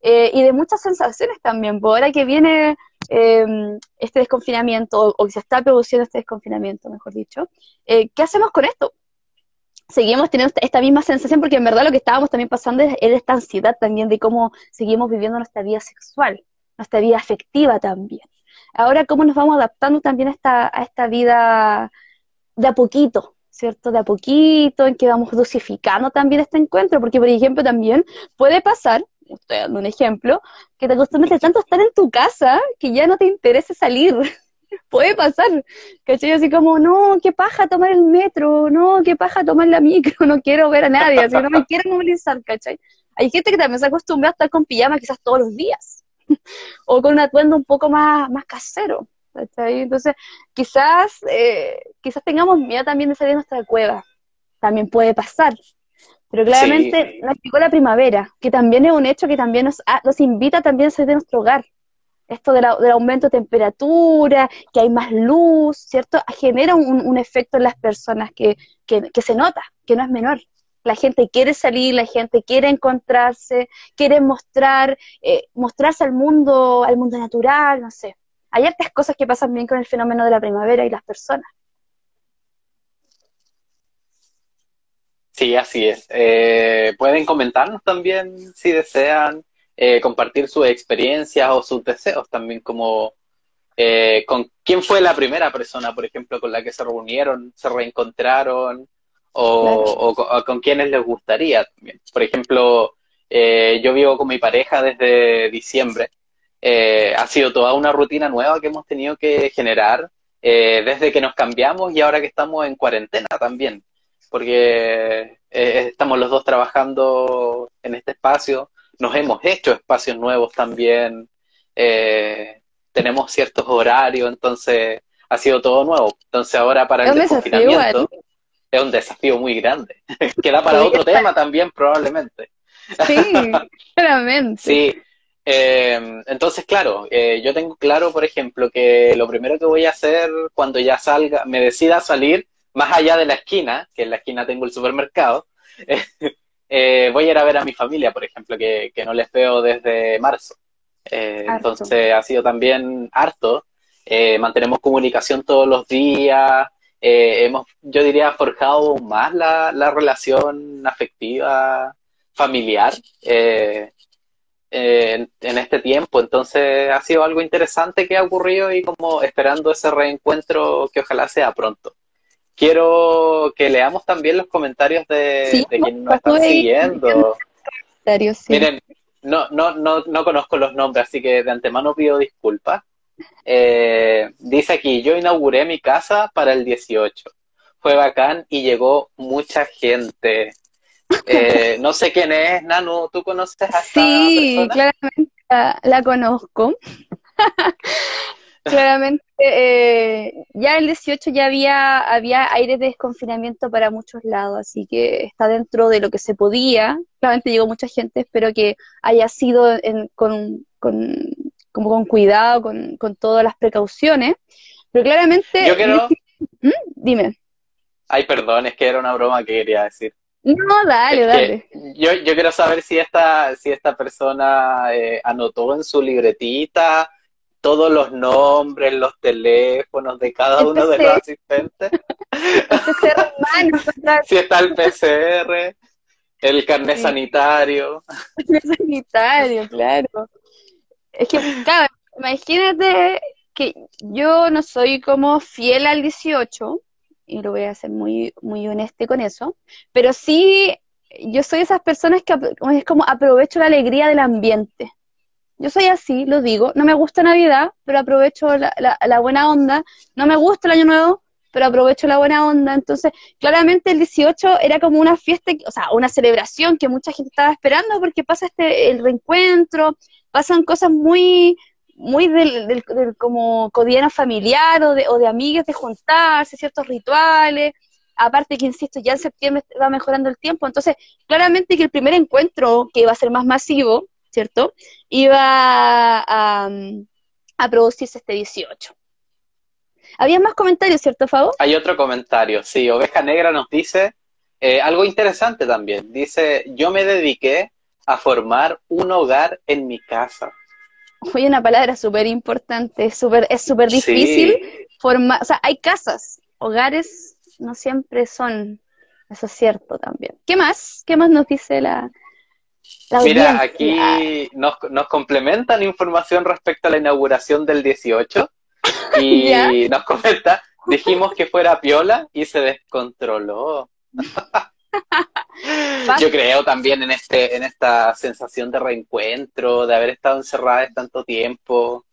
Speaker 2: Eh, y de muchas sensaciones también, por ahora que viene em, este desconfinamiento, o, que se está produciendo este desconfinamiento, mejor dicho, eh, ¿qué hacemos con esto? seguimos teniendo esta misma sensación porque en verdad lo que estábamos también pasando es, esta ansiedad también de cómo seguimos viviendo nuestra vida sexual, nuestra vida afectiva también. Ahora, cómo nos vamos adaptando también a esta, a esta vida de a poquito, ¿cierto? De a poquito, en que vamos dosificando también este encuentro, porque por ejemplo también puede pasar, estoy dando un ejemplo, que te acostumbres tanto a estar en tu casa que ya no te interese salir, (laughs) puede pasar, ¿cachai? Así como, no, qué paja tomar el metro, no, qué paja tomar la micro, (laughs) no quiero ver a nadie, así no me quiero movilizar, ¿cachai? Hay gente que también se acostumbra a estar con pijama quizás todos los días, (laughs) o con un atuendo un poco más, más casero, ¿cachai? Entonces, quizás, eh, quizás tengamos miedo también de salir de nuestra cueva, también puede pasar, pero claramente nos llegó la primavera, que también es un hecho que también nos, nos invita también a salir de nuestro hogar, esto del aumento de temperatura, que hay más luz, ¿cierto? Genera un, efecto en las personas que, se nota, que no es menor. La gente quiere salir, la gente quiere encontrarse, quiere mostrar, eh, mostrarse al mundo, al mundo natural, no sé. Hay otras cosas que pasan bien con el fenómeno de la primavera y las personas.
Speaker 1: Sí, así es. Eh, pueden comentarnos también si desean eh, compartir sus experiencias o sus deseos también, como eh, con quién fue la primera persona, por ejemplo, con la que se reunieron, se reencontraron, o, con quienes les gustaría también. Por ejemplo, eh, yo vivo con mi pareja desde diciembre. ha sido toda una rutina nueva que hemos tenido que generar desde que nos cambiamos y ahora que estamos en cuarentena también, porque estamos los dos trabajando en este espacio nos hemos hecho espacios nuevos también, eh, tenemos ciertos horarios, entonces ha sido todo nuevo. Entonces ahora para el desconfinamiento es un desafío muy grande. (laughs) Queda para otro tema también probablemente.
Speaker 2: Sí, (laughs) claramente.
Speaker 1: Sí. Eh, entonces, claro, eh, yo tengo claro, por ejemplo, que lo primero que voy a hacer cuando ya salga, me decida salir, más allá de la esquina, que en la esquina tengo el supermercado, (laughs) eh, voy a ir a ver a mi familia, por ejemplo, que, no les veo desde marzo. Eh, entonces ha sido también harto. Eh, mantenemos comunicación todos los días. Hemos, yo diría, forjado más la, relación afectiva, familiar en, en, este tiempo. Entonces ha sido algo interesante que ha ocurrido y como esperando ese reencuentro que ojalá sea pronto quiero que leamos también los comentarios de, quienes nos están siguiendo. Miren, no, no, no, no conozco los nombres, así que de antemano pido disculpas. Eh, dice aquí, yo inauguré mi casa para el 18. fue bacán y llegó mucha gente. Eh, no sé quién es, Nanu, ¿tú conoces a esta
Speaker 2: Sí, claramente la, conozco. (laughs) claramente, eh, ya el 18 ya había, había aires de desconfinamiento para muchos lados, así que está dentro de lo que se podía. Claramente llegó mucha gente, espero que haya sido con, con, como con cuidado, con, con todas las precauciones. Pero claramente...
Speaker 1: Yo quiero...
Speaker 2: ¿Mm? Dime.
Speaker 1: Ay, perdón, es que era una broma que quería decir.
Speaker 2: No, dale, dale.
Speaker 1: Yo, yo quiero saber si esta, si esta persona eh, anotó en su libretita todos los nombres, los teléfonos de cada uno de los asistentes. (laughs) si está el PCR, el carnet sanitario.
Speaker 2: El carnet sanitario, claro. Es que, claro, imagínate que yo no soy como fiel al 18, y lo voy a ser muy, muy honesta con eso, pero sí, yo soy esas personas que es como aprovecho la alegría del ambiente. Yo soy así, lo digo, no me gusta Navidad, pero aprovecho la, la, buena onda, no me gusta el Año Nuevo, pero aprovecho la buena onda. Entonces, claramente el 18 era como una fiesta, o sea, una celebración que mucha gente estaba esperando porque pasa este el reencuentro, pasan cosas muy muy del, del, como cotidiano familiar o de, o de amigas de juntarse, ciertos rituales. Aparte que, insisto, ya en septiembre va mejorando el tiempo. Entonces, claramente que el primer encuentro, que iba a ser más masivo, ¿cierto? Iba a, a producirse este 18. Había más comentarios, ¿cierto, Fabo?
Speaker 1: Hay otro comentario, sí. Oveja Negra nos dice eh, algo interesante también. Dice, yo me dediqué a formar un hogar en mi casa.
Speaker 2: Oye, una palabra súper importante, super, es súper difícil formar, o sea, hay casas, hogares no siempre son, eso es cierto también. ¿Qué más? ¿Qué más nos dice la,
Speaker 1: la Mira, aquí nos, nos complementan información respecto a la inauguración del 18 (laughs) y nos comenta, dijimos que fuera piola y se descontroló. (laughs) Yo creo también en este, en esta sensación de reencuentro, de haber estado encerrada tanto tiempo.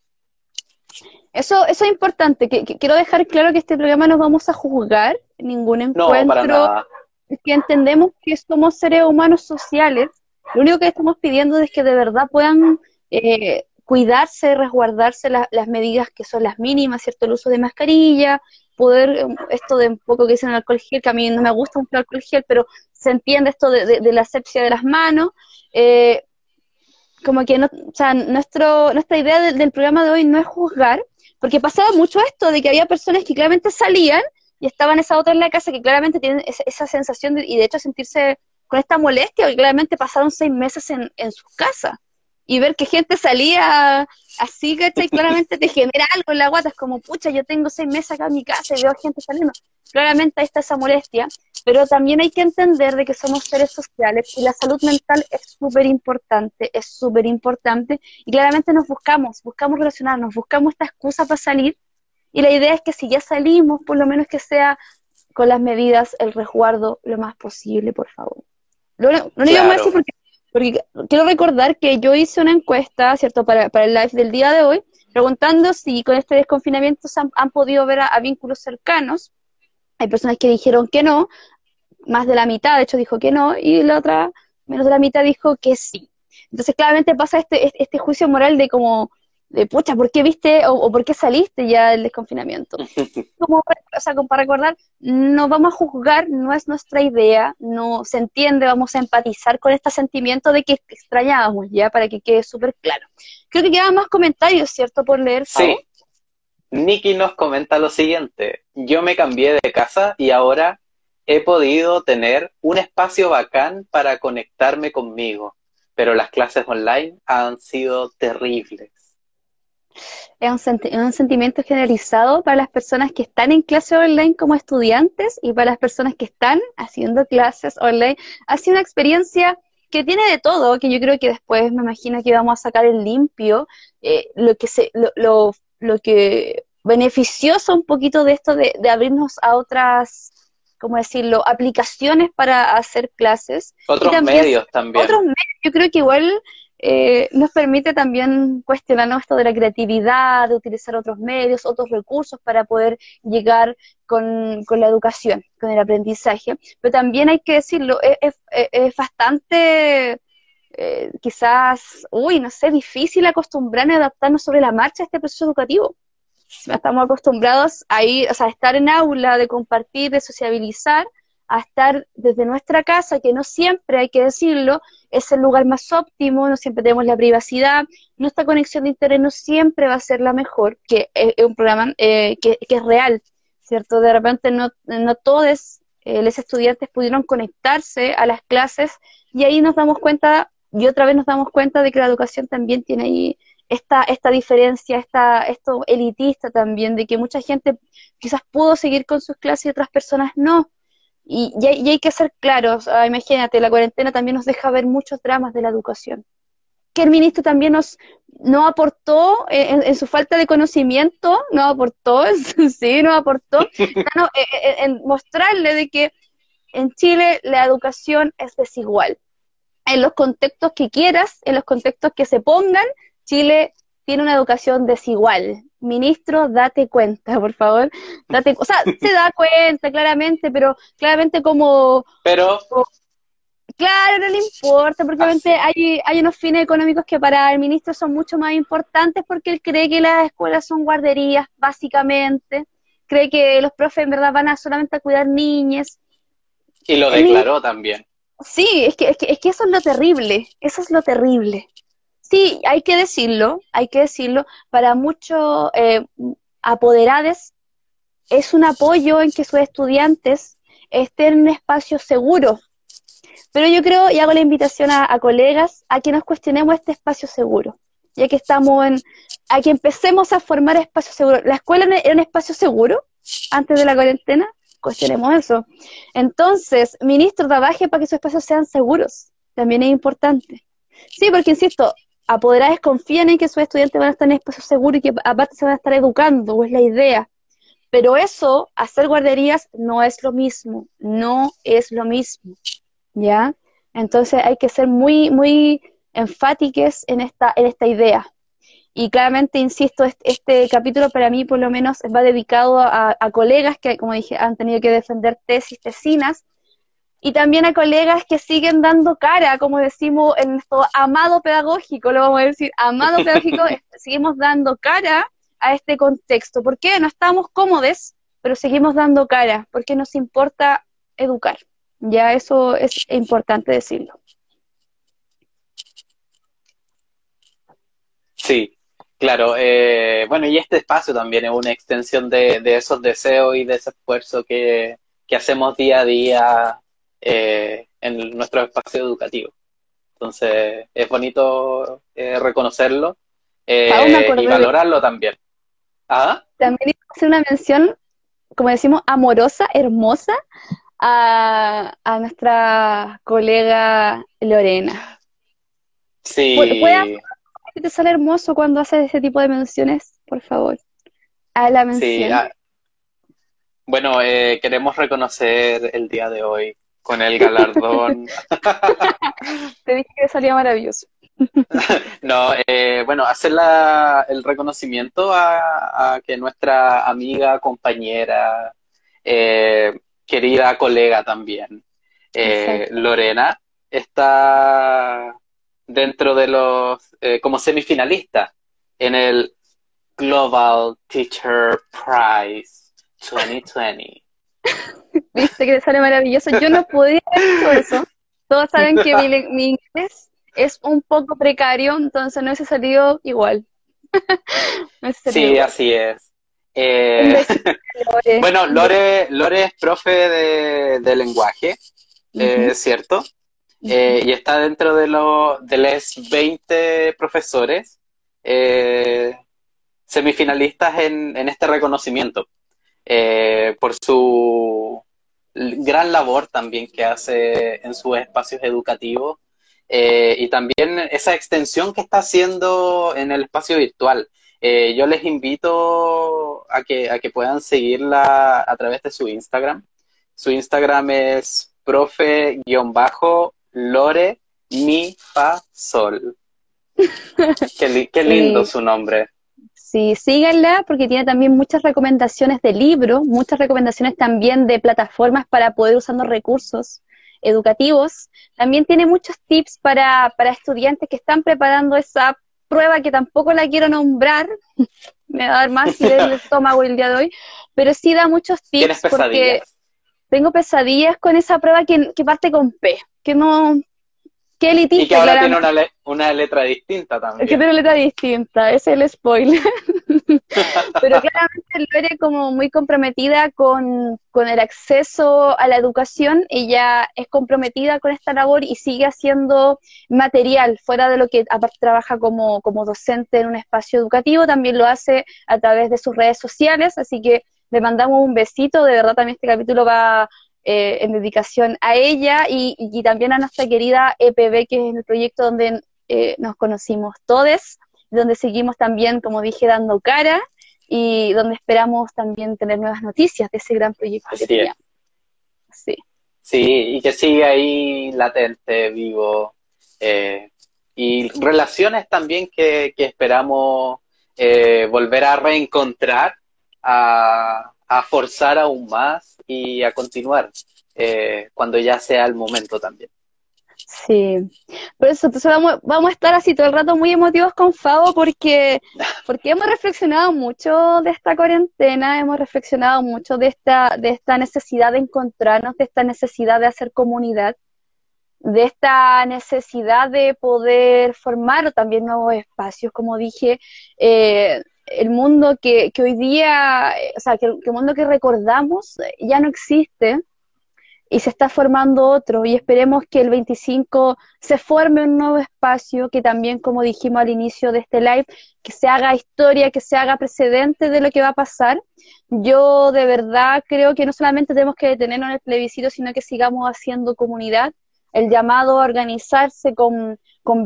Speaker 2: Eso, eso es importante, que, quiero dejar claro que este programa no vamos a juzgar ningún encuentro, no, que entendemos que somos seres humanos sociales, lo único que estamos pidiendo es que de verdad puedan eh, cuidarse, resguardarse las medidas que son las mínimas, ¿cierto? El uso de mascarilla, poder, em, esto de un poco que dicen el alcohol gel, que a mí no me gusta mucho el alcohol gel, pero se entiende esto de, la asepsia de las manos. Eh, como que no, o sea, nuestro, nuestra idea del programa de hoy no es juzgar, porque pasaba mucho esto de que había personas que claramente salían y estaban esa otra en la casa que claramente tienen esa, sensación y de hecho sentirse con esta molestia, que claramente pasaron seis meses en, en sus casas y ver que gente salía así, ¿cachai? (laughs) Claramente te genera algo en la guata, es como, pucha, yo tengo seis meses acá en mi casa y veo gente saliendo. Claramente ahí está esa molestia, pero también hay que entender de que somos seres sociales y la salud mental es súper importante, es súper importante, y claramente nos buscamos, buscamos relacionarnos, buscamos esta excusa para salir, y la idea es que si ya salimos, por lo menos que sea con las medidas, el resguardo lo más posible, por favor. Lo, único más porque porque quiero recordar que yo hice una encuesta, ¿cierto?, para, para el live del día de hoy, preguntando si con este desconfinamiento han, han podido ver a, vínculos cercanos. Hay personas que dijeron que no, más de la mitad, de hecho, dijo que no, y la otra, menos de la mitad, dijo que sí. Entonces, claramente pasa este, este juicio moral de como, de pucha, ¿por qué viste o, por qué saliste ya del desconfinamiento? (laughs) Como, o sea, como para recordar, no vamos a juzgar, no es nuestra idea, no se entiende, vamos a empatizar con este sentimiento de que extrañábamos ya, para que quede súper claro. Creo que quedan más comentarios, ¿cierto? Por leer.
Speaker 1: Sí. Nikki nos comenta lo siguiente, yo me cambié de casa y ahora he podido tener un espacio bacán para conectarme conmigo, pero las clases online han sido terribles
Speaker 2: es un, sentimiento generalizado para las personas que están en clase online como estudiantes y para las personas que están haciendo clases online. Ha sido una experiencia que tiene de todo, que yo creo que después me imagino que vamos a sacar en limpio eh, lo que se, lo, lo, que beneficioso un poquito de esto de, abrirnos a otras, ¿cómo decirlo?, aplicaciones para hacer clases.
Speaker 1: Otros medios también.
Speaker 2: Otros medios, yo creo que igual eh, nos permite también cuestionarnos esto de la creatividad, de utilizar otros medios, otros recursos para poder llegar con, la educación, con el aprendizaje. Pero también hay que decirlo, es, bastante... Eh, quizás, uy, no sé, difícil acostumbrarnos a adaptarnos sobre la marcha a este proceso educativo estamos acostumbrados a ir, o sea, a estar en aula, de compartir, de sociabilizar, a estar desde nuestra casa, que no siempre, hay que decirlo, es el lugar más óptimo, no siempre tenemos la privacidad, nuestra conexión de internet no siempre va a ser la mejor, que es un programa eh, que, es real, ¿cierto? De repente no, no todos eh, los estudiantes pudieron conectarse a las clases y ahí nos damos cuenta, y otra vez nos damos cuenta de que la educación también tiene ahí esta, esta diferencia, esta, esto elitista también, de que mucha gente quizás pudo seguir con sus clases y otras personas no. Y, hay, que ser claros, ah, imagínate, la cuarentena también nos deja ver muchos dramas de la educación. Que el ministro también nos no aportó en, su falta de conocimiento, no aportó, (laughs) sí, no aportó, (laughs) eh, eh, en mostrarle de que en Chile la educación es desigual. En los contextos que quieras, en los contextos que se pongan, Chile tiene una educación desigual. Ministro, date cuenta, por favor. Date, o sea, se da cuenta claramente, pero claramente como...
Speaker 1: Pero...
Speaker 2: claro, no le importa, porque obviamente hay, hay unos fines económicos que para el ministro son mucho más importantes porque él cree que las escuelas son guarderías, básicamente. Cree que los profes en verdad van a solamente a cuidar niñas.
Speaker 1: Y lo declaró también.
Speaker 2: Sí, es que, es que, es que eso es lo terrible, eso es lo terrible sí, hay que decirlo, hay que decirlo, para muchos eh, apoderados es un apoyo en que sus estudiantes estén en un espacio seguro. Pero yo creo, y hago la invitación a, colegas, a que nos cuestionemos este espacio seguro, ya que estamos en, a que empecemos a formar espacios seguros. ¿La escuela era un espacio seguro antes de la cuarentena? Cuestionemos eso. Entonces, ministro, trabaje para que sus espacios sean seguros. También es importante. Sí, porque insisto, apoderados confían en que sus estudiantes van a estar en espacio seguro y que aparte se van a estar educando, es la idea. Pero eso, hacer guarderías, no es lo mismo, no es lo mismo, ¿ya? Entonces hay que ser muy, muy enfáticos en esta, en esta idea. Y claramente, insisto, este, capítulo para mí por lo menos va dedicado a, a, colegas que, como dije, han tenido que defender tesis, tesinas, y también a colegas que siguen dando cara, como decimos en nuestro amado pedagógico, lo vamos a decir, amado pedagógico, (laughs) seguimos dando cara a este contexto. ¿Por qué? No estamos cómodos, pero seguimos dando cara, porque nos importa educar. Ya eso es importante decirlo.
Speaker 1: Sí, claro. Eh, bueno, y este espacio también es una extensión de, esos deseos y de ese esfuerzo que, que hacemos día a día eh, en nuestro espacio educativo. Entonces, es bonito eh, reconocerlo eh, y valorarlo también.
Speaker 2: ¿Ah? También hacer una mención, como decimos, amorosa, hermosa, a, nuestra colega Lorena.
Speaker 1: Sí.
Speaker 2: ¿Puede te sale hermoso cuando haces ese tipo de menciones, por favor? A la mención. Sí, ah,
Speaker 1: bueno, queremos reconocer el día de hoy con el galardón. (laughs)
Speaker 2: Te dije que salía maravilloso. (laughs)
Speaker 1: no, eh, bueno, hacer el reconocimiento a, que nuestra amiga, compañera, eh, querida colega también, eh, Lorena, está dentro de los, como semifinalista en el Global Teacher Prize 2020. (laughs)
Speaker 2: Viste que sale maravilloso. Yo no podía hacer eso. Todos saben que mi, inglés es un poco precario, entonces no hubiese salido igual. (laughs)
Speaker 1: sí, así es. Eh, (laughs) bueno, Lore, Lore es profe de, lenguaje, eh, ¿cierto? Eh, y está dentro de, los de los 20 profesores semifinalistas en, en este reconocimiento. Eh, por su gran labor también que hace en sus espacios educativos eh, y también esa extensión que está haciendo en el espacio virtual. Eh, yo les invito a que, a que puedan seguirla a través de su Instagram. Su Instagram es profe-lore mi fa sol. Qué, lindo su nombre.
Speaker 2: Sí, síganla porque tiene también muchas recomendaciones de libros, muchas recomendaciones también de plataformas para poder usando recursos educativos. También tiene muchos tips para, para estudiantes que están preparando esa prueba que tampoco la quiero nombrar, (laughs) me va a dar más (laughs) si el estómago el día de hoy, pero sí da muchos tips porque tengo pesadillas con esa prueba que, que parte con P, que no,
Speaker 1: y que ahora tiene una, letra distinta también.
Speaker 2: que tiene una letra distinta, ese es el spoiler. (laughs) (laughs) Pero claramente Lore como muy comprometida con, el acceso a la educación, ella es comprometida con esta labor y sigue haciendo material, fuera de lo que trabaja como, como docente en un espacio educativo, también lo hace a través de sus redes sociales, así que le mandamos un besito, de verdad también este capítulo va eh, en dedicación a ella y, también a nuestra querida EPB, que es el proyecto donde eh, nos conocimos todos, donde seguimos también, como dije, dando cara y donde esperamos también tener nuevas noticias de ese gran proyecto que teníamos.
Speaker 1: Sí. sí, y que sigue ahí latente, vivo. Eh, y relaciones también que, esperamos volver a reencontrar, a, a forzar aún más y a continuar eh, cuando ya sea el momento también.
Speaker 2: Sí, por eso entonces vamos, vamos a estar así todo el rato muy emotivos con Fabo porque, porque hemos reflexionado mucho de esta cuarentena, hemos reflexionado mucho de esta, de esta necesidad de encontrarnos, de esta necesidad de hacer comunidad, de esta necesidad de poder formar también nuevos espacios, como dije, eh, el mundo que, que hoy día, o sea, que, el mundo que recordamos ya no existe y se está formando otro y esperemos que el 25 se forme un nuevo espacio que también, como dijimos al inicio de este live, que se haga historia, que se haga precedente de lo que va a pasar. Yo de verdad creo que no solamente tenemos que detenernos en el plebiscito, sino que sigamos haciendo comunidad, el llamado a organizarse con, con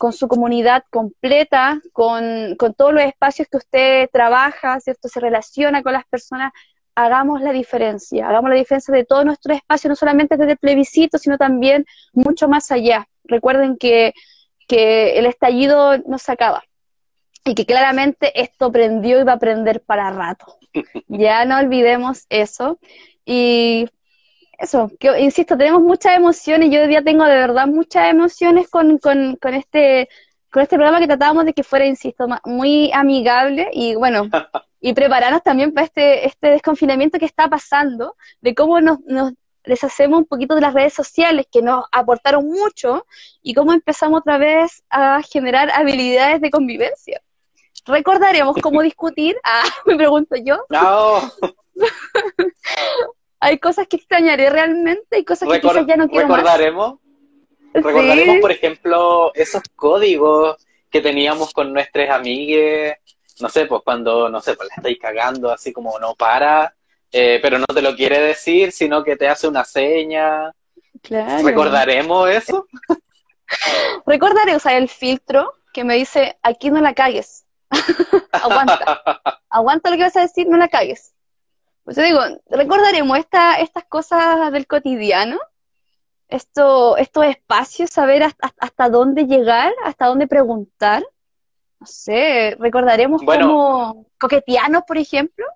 Speaker 2: con su comunidad completa, con, todos los espacios que usted trabaja, ¿cierto? Se relaciona con las personas, hagamos la diferencia, hagamos la diferencia de todos nuestros espacios, no solamente desde el plebiscito, sino también mucho más allá. Recuerden que, que el estallido no se acaba y que claramente esto prendió y va a prender para rato. (laughs) Ya no olvidemos eso. Y eso, que, insisto, tenemos muchas emociones, yo hoy día tengo de verdad muchas emociones con, con, con, este con este programa que tratábamos de que fuera, insisto, muy amigable y bueno, (laughs) y prepararnos también para este, este desconfinamiento que está pasando, de cómo nos, nos deshacemos un poquito de las redes sociales que nos aportaron mucho y cómo empezamos otra vez a generar habilidades de convivencia. Recordaremos cómo (laughs) discutir, ah, (laughs) me pregunto yo. No. hay cosas que extrañaré realmente, hay cosas que quizás ya no quiero
Speaker 1: recordaremos, Recordaremos, por ejemplo, esos códigos que teníamos con nuestras amigues, no sé, pues cuando, no sé, pues la estáis cagando así como no para, eh, pero no te lo quiere decir, sino que te hace una seña. Claro. ¿Recordaremos eso? (laughs)
Speaker 2: Recordaré usar el filtro que me dice, aquí no la cagues. (laughs) Aguanta. (laughs) Aguanta lo que vas a decir, no la cagues. Pues yo digo, recordaremos esta, estas cosas del cotidiano, esto, estos espacios, saber hasta, dónde llegar, hasta dónde preguntar. No sé, recordaremos como coquetearnos, por ejemplo.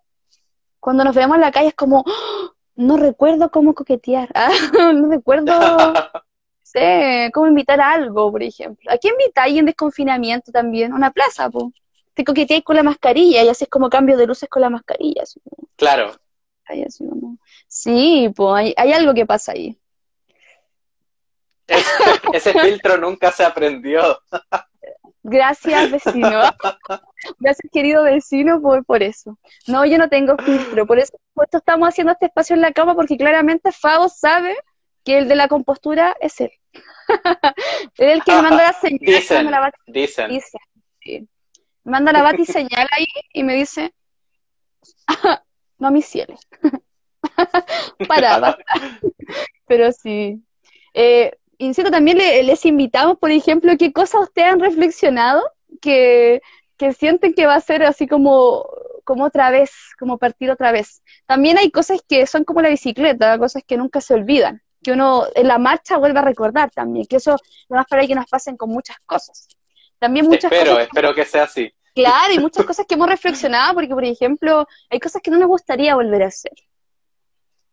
Speaker 2: Cuando nos vemos en la calle es como, ¡Oh! no recuerdo cómo coquetear, (laughs) no recuerdo sé, cómo invitar a algo, por ejemplo. ¿A qué invitáis en desconfinamiento también? Una plaza, pues te coqueteáis con la mascarilla y haces como cambio de luces con la mascarilla.
Speaker 1: Claro.
Speaker 2: Sí, pues hay, algo que pasa ahí. (laughs)
Speaker 1: ese filtro nunca se aprendió.
Speaker 2: Gracias, vecino. Gracias, querido vecino, por, por eso. No, yo no tengo filtro. Por eso estamos haciendo este espacio en la cama, porque claramente Fabo sabe que el de la compostura es él. (laughs) es el que me manda la señal.
Speaker 1: Dicen, la dicen.
Speaker 2: dicen manda la bati señal ahí y me dice, (laughs) no a mis cielos. para, Pero sí. Eh, insisto, también les invitamos, por ejemplo, qué cosas ustedes han reflexionado que, que sienten que va a ser así como, como otra vez, como partir otra vez. También hay cosas que son como la bicicleta, cosas que nunca se olvidan, que uno en la marcha vuelve a recordar también, que eso no es para que nos pasen con muchas cosas. también muchas
Speaker 1: espero, espero que sea así.
Speaker 2: Claro, y muchas cosas que hemos reflexionado, porque por ejemplo, hay cosas que no nos gustaría volver a hacer.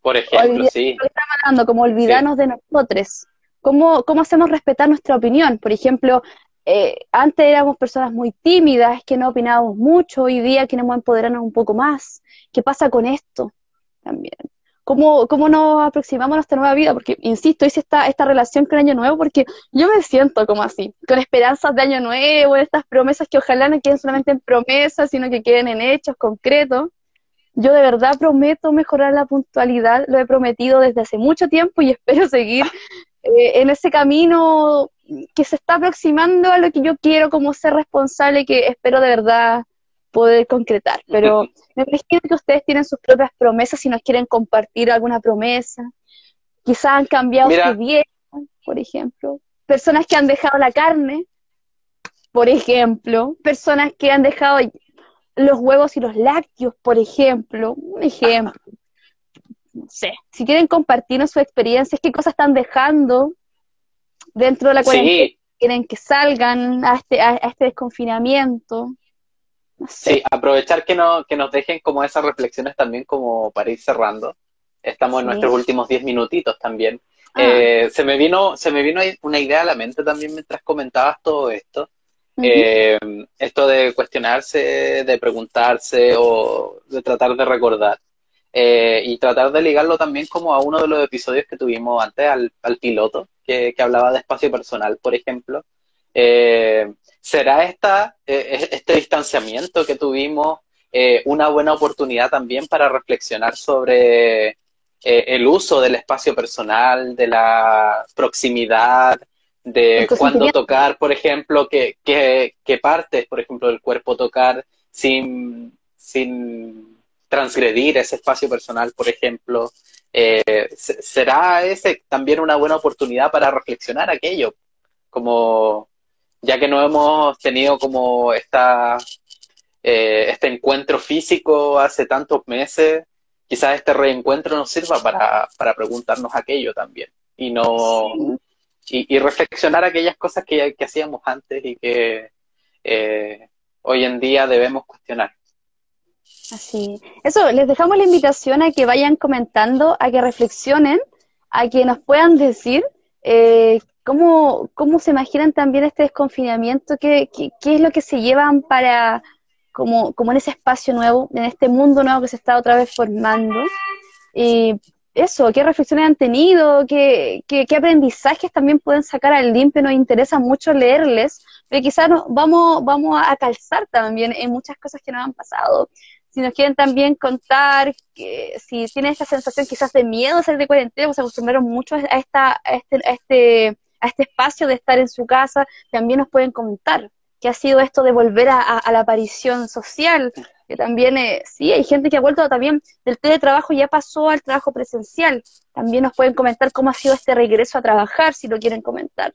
Speaker 1: Por ejemplo, sí.
Speaker 2: hablando, como olvidarnos de nosotros. ¿Cómo, ¿Cómo hacemos respetar nuestra opinión? Por ejemplo, eh, antes éramos personas muy tímidas, que no opinábamos mucho, hoy día queremos empoderarnos un poco más. ¿Qué pasa con esto también? ¿Cómo, cómo nos aproximamos a nuestra nueva vida? Porque, insisto, hice esta, esta relación con Año Nuevo porque yo me siento como así, con esperanzas de Año Nuevo, estas promesas que ojalá no queden solamente en promesas, sino que queden en hechos concretos. Yo de verdad prometo mejorar la puntualidad, lo he prometido desde hace mucho tiempo y espero seguir eh, en ese camino que se está aproximando a lo que yo quiero como ser responsable, que espero de verdad poder concretar. Pero me imagino que ustedes tienen sus propias promesas si nos quieren compartir alguna promesa. Quizás han cambiado su dieta, por ejemplo. Personas que han dejado la carne, por ejemplo. Personas que han dejado los huevos y los lácteos, por ejemplo. Un ejemplo. No sé. Si quieren compartirnos sus experiencias, qué cosas están dejando dentro de la cuarentena. Quieren que salgan a este, a este desconfinamiento.
Speaker 1: Sí, aprovechar que, no, que nos dejen como esas reflexiones también como para ir cerrando. Estamos en nuestros últimos diez minutitos también. Ah. Eh, se, me vino, se me vino una idea a la mente también mientras comentabas todo esto. Eh, esto de cuestionarse, de preguntarse o de tratar de recordar. Eh, y tratar de ligarlo también como a uno de los episodios que tuvimos antes, al, al piloto, que, que, hablaba de espacio personal, por ejemplo. Eh, ¿Será esta, eh, este distanciamiento que tuvimos una buena oportunidad también para reflexionar sobre el uso del espacio personal, de la proximidad, de cuándo tocar, por ejemplo, qué, qué, partes, por ejemplo, del cuerpo tocar sin, sin transgredir ese espacio personal, por ejemplo? ¿Será ese también una buena oportunidad para reflexionar aquello? Como ya que no hemos tenido como esta, eh, este encuentro físico hace tantos meses, quizás este reencuentro nos sirva para, para preguntarnos aquello también y no y, reflexionar aquellas cosas que, que hacíamos antes y que eh, hoy en día debemos cuestionar.
Speaker 2: Así. Eso, les dejamos la invitación a que vayan comentando, a que reflexionen, a que nos puedan decir eh, ¿Cómo, ¿Cómo se imaginan también este desconfinamiento? ¿Qué, qué, es lo que se llevan para, como, como en ese espacio nuevo, en este mundo nuevo que se está otra vez formando? Y eso, ¿qué reflexiones han tenido? ¿Qué, qué, qué aprendizajes también pueden sacar al limpio? Nos interesa mucho leerles, pero quizás vamos, vamos a calzar también en muchas cosas que nos han pasado si nos quieren también contar que si tienen esta sensación quizás de miedo a salir de cuarentena, pues se acostumbraron mucho a, esta, a, este, a, este, a este espacio de estar en su casa, también nos pueden contar qué ha sido esto de volver a, la aparición social, que también, eh, sí, hay gente que ha vuelto también del teletrabajo, ya pasó al trabajo presencial, también nos pueden comentar cómo ha sido este regreso a trabajar, si lo quieren comentar.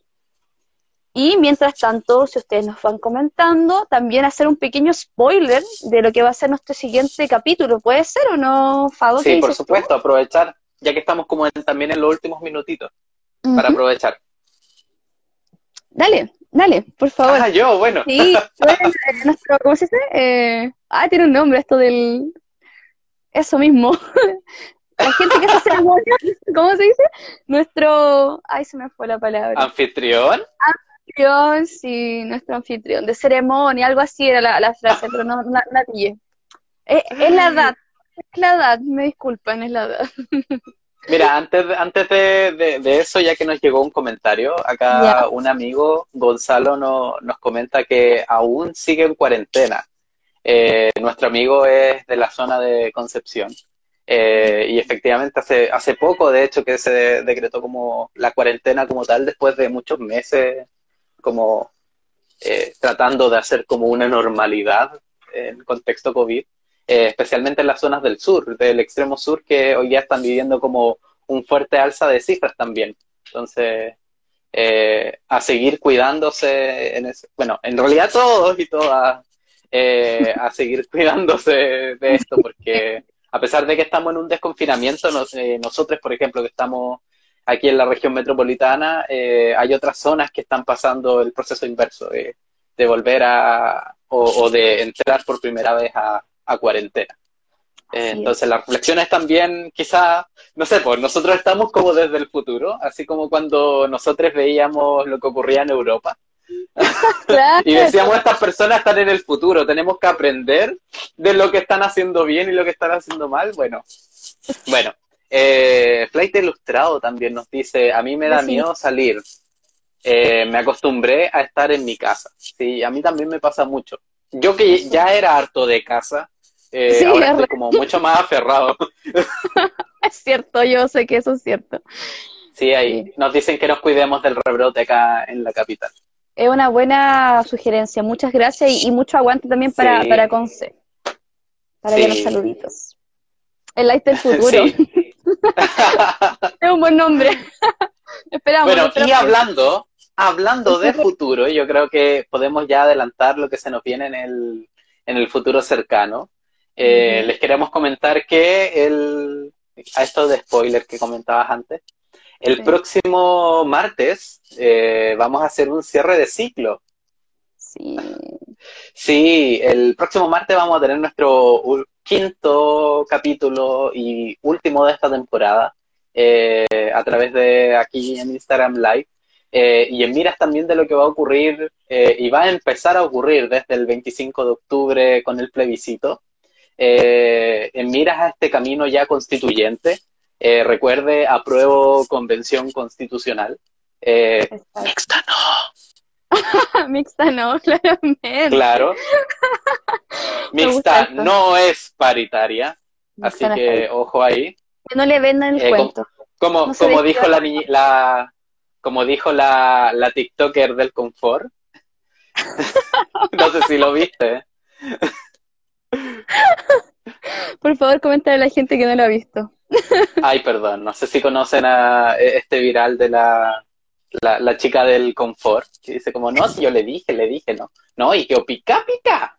Speaker 2: Y mientras tanto, si ustedes nos van comentando, también hacer un pequeño spoiler de lo que va a ser nuestro siguiente capítulo. ¿Puede ser o no, Fado?
Speaker 1: Sí, por supuesto, aprovechar, ya que estamos como también en los últimos minutitos, para aprovechar.
Speaker 2: Dale, dale, por favor.
Speaker 1: Ah, yo, bueno.
Speaker 2: Sí, (laughs) nuestro, ¿cómo se dice? Eh, ah, tiene un nombre esto del... Eso mismo. (laughs) La gente que se hace (laughs) ¿cómo se dice? Nuestro... Ay, se me fue la palabra.
Speaker 1: ¿Anfitrión?
Speaker 2: Anfitrión, sí, nuestro anfitrión. De ceremonia, algo así era la, frase, pero no, la pillé. Es, es la edad, es la edad, me disculpan, es la edad. (laughs)
Speaker 1: Mira, antes, antes de, eso, ya que nos llegó un comentario, acá un amigo, Gonzalo, no, nos comenta que aún sigue en cuarentena. Eh, nuestro amigo es de la zona de Concepción. Eh, y efectivamente hace, hace poco, de hecho, que se decretó como la cuarentena como tal, después de muchos meses, como eh, tratando de hacer como una normalidad en contexto COVID. Eh, especialmente en las zonas del sur, del extremo sur, que hoy ya están viviendo como un fuerte alza de cifras también. Entonces, eh, a seguir cuidándose, en bueno, en realidad todos y todas, eh, a seguir (laughs) cuidándose de esto, porque a pesar de que estamos en un desconfinamiento, nosotros, por ejemplo, que estamos aquí en la región metropolitana, hay otras zonas que están pasando el proceso inverso. de volver a, o, de entrar por primera vez a, cuarentena. Eh, entonces las reflexiones también quizá, no sé, pues nosotros estamos como desde el futuro, así como cuando nosotros veíamos lo que ocurría en Europa. (laughs) (laughs) y decíamos, estas personas están en el futuro, tenemos que aprender de lo que están haciendo bien y lo que están haciendo mal. Bueno, bueno. Eh, Flight Ilustrado también nos dice, a mí me da miedo salir. Eh, me acostumbré a estar en mi casa. Sí, a mí también me pasa mucho. Yo que ya era harto de casa, eh, ahora estoy como mucho más aferrado. (laughs)
Speaker 2: es cierto, yo sé que eso es cierto.
Speaker 1: Sí, ahí nos dicen que nos cuidemos del rebrote acá en la capital.
Speaker 2: Es una buena sugerencia. Muchas gracias y, mucho aguante también para, para Conce. Para que los saluditos. El Light del (laughs) futuro. (laughs) es un buen nombre. (laughs)
Speaker 1: Esperamos. Bueno, y hablando, hablando de (laughs) futuro, yo creo que podemos ya adelantar lo que se nos viene en el, en el futuro cercano. Eh, les queremos comentar que el, a esto de spoiler que comentabas antes, el próximo martes eh, vamos a hacer un cierre de ciclo.
Speaker 2: Sí.
Speaker 1: Sí, el próximo martes vamos a tener nuestro quinto capítulo y último de esta temporada eh, a través de aquí en Instagram Live. Eh, y en miras también de lo que va a ocurrir y va a empezar a ocurrir desde el 25 de octubre con el plebiscito. en miras a este camino ya constituyente, eh, recuerde, apruebo convención constitucional. Eh, mixta
Speaker 2: no. (laughs) mixta no, (laughs) claramente.
Speaker 1: Claro. Mixta no es paritaria. así que ojo ahí.
Speaker 2: Que no le vendan el eh, cuento.
Speaker 1: Como, como, dijo la, la, como dijo la, la TikToker del confort. (laughs) no sé si lo viste. (laughs)
Speaker 2: Por favor, coméntale a la gente que no lo ha visto. (laughs)
Speaker 1: Ay, perdón, no sé si conocen a este viral de la, la, chica del confort, que dice como, no, si yo le dije, le dije, no. No, y que pica, pica.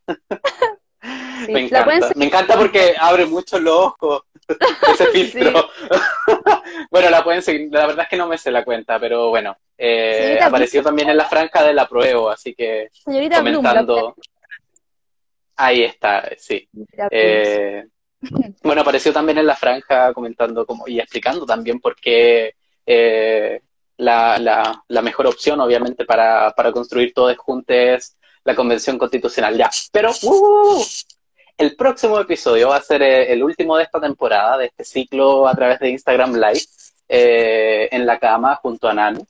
Speaker 1: Me encanta, me encanta porque abre mucho los ojos (laughs) ese filtro. (laughs) bueno, la pueden seguir, la verdad es que no me sé la cuenta, pero bueno, eh, apareció también en la franja de la prueba, así que comentando. Ahí está, sí. Eh, bueno, apareció también en la franja comentando como, y explicando también por qué eh, la, la, mejor opción, obviamente, para, para construir todo juntos es la Convención Constitucional. Ya, pero uh, el próximo episodio va a ser eh, el último de esta temporada, de este ciclo a través de Instagram Live, eh, en la cama junto a Nanu.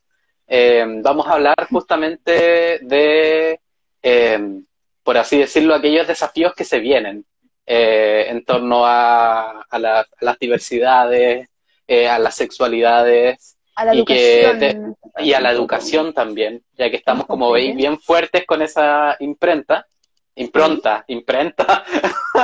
Speaker 1: vamos a hablar justamente de, por así decirlo, aquellos desafíos que se vienen eh, en torno a, a, las diversidades, eh, a las sexualidades y, que y a la educación también, ya que estamos, como veis, bien fuertes con esa imprenta. Impronta, imprenta.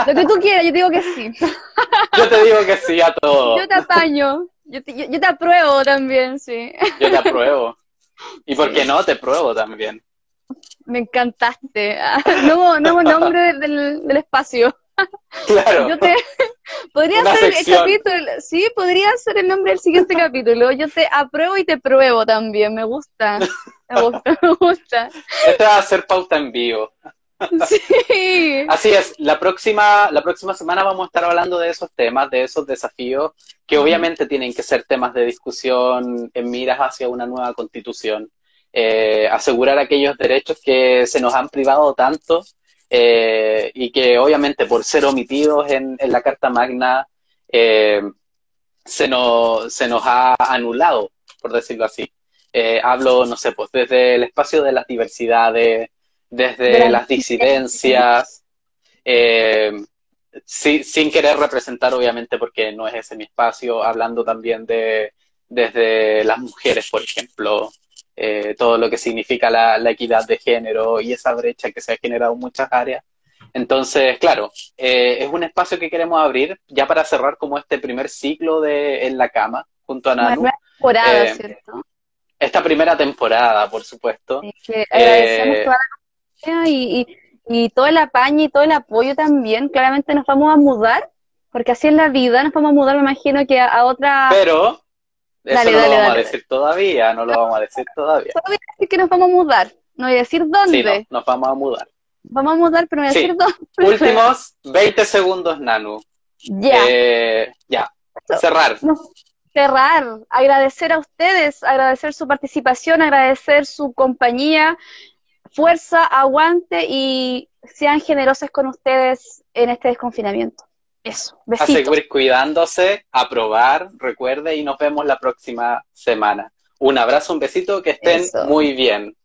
Speaker 2: Lo que tú quieras, yo digo que sí. (laughs)
Speaker 1: Yo te digo que sí a todo.
Speaker 2: Yo te apaño. Yo te, yo, te apruebo también, sí.
Speaker 1: Yo te apruebo. (laughs) ¿Y por qué no? Te pruebo también.
Speaker 2: Me encantaste. (laughs) Nuevo, nuevo nombre del, del espacio.
Speaker 1: Claro.
Speaker 2: Yo te, podría ser el capítulo, sí, podría ser el nombre del siguiente capítulo. Yo te apruebo y te pruebo también, me gusta. Me gusta, me gusta.
Speaker 1: Este va a ser pauta en vivo. (laughs)
Speaker 2: Sí.
Speaker 1: Así es, la próxima, la próxima semana vamos a estar hablando de esos temas, de esos desafíos, que obviamente tienen que ser temas de discusión en miras hacia una nueva constitución. Eh, asegurar aquellos derechos que se nos han privado tanto eh, y que obviamente por ser omitidos en, la Carta Magna eh, se, nos, se nos ha anulado, por decirlo así. Hablo, no sé, pues desde el espacio de las diversidades, desde las disidencias, sin querer representar, obviamente, porque no es ese mi espacio, hablando también de desde las mujeres, por ejemplo, eh, todo lo que significa la, equidad de género y esa brecha que se ha generado en muchas áreas. Entonces, claro, eh, es un espacio que queremos abrir ya para cerrar como este primer ciclo de En la Cama junto a Nanu.
Speaker 2: temporada, eh, ¿cierto?
Speaker 1: Esta primera temporada, por supuesto.
Speaker 2: agradecemos toda la y, y, todo el apaño y todo el apoyo también. Claramente nos vamos a mudar, porque así es la vida, nos vamos a mudar, me imagino que a, otra...
Speaker 1: Pero eso no lo vamos a decir todavía, no lo vamos a decir todavía.
Speaker 2: Todavía que nos vamos a mudar. No voy a decir dónde.
Speaker 1: Sí, nos vamos a mudar.
Speaker 2: Vamos a mudar, pero no voy a decir dónde. (laughs)
Speaker 1: Últimos 20 segundos, Nanu.
Speaker 2: Ya.
Speaker 1: Eh, ya. Cerrar.
Speaker 2: cerrar. Agradecer a ustedes, agradecer su participación, agradecer su compañía, fuerza, aguante y sean generosos con ustedes en este desconfinamiento. Eso,
Speaker 1: A seguir cuidándose, a probar, recuerde, y nos vemos la próxima semana. Un abrazo, un besito, que estén muy bien.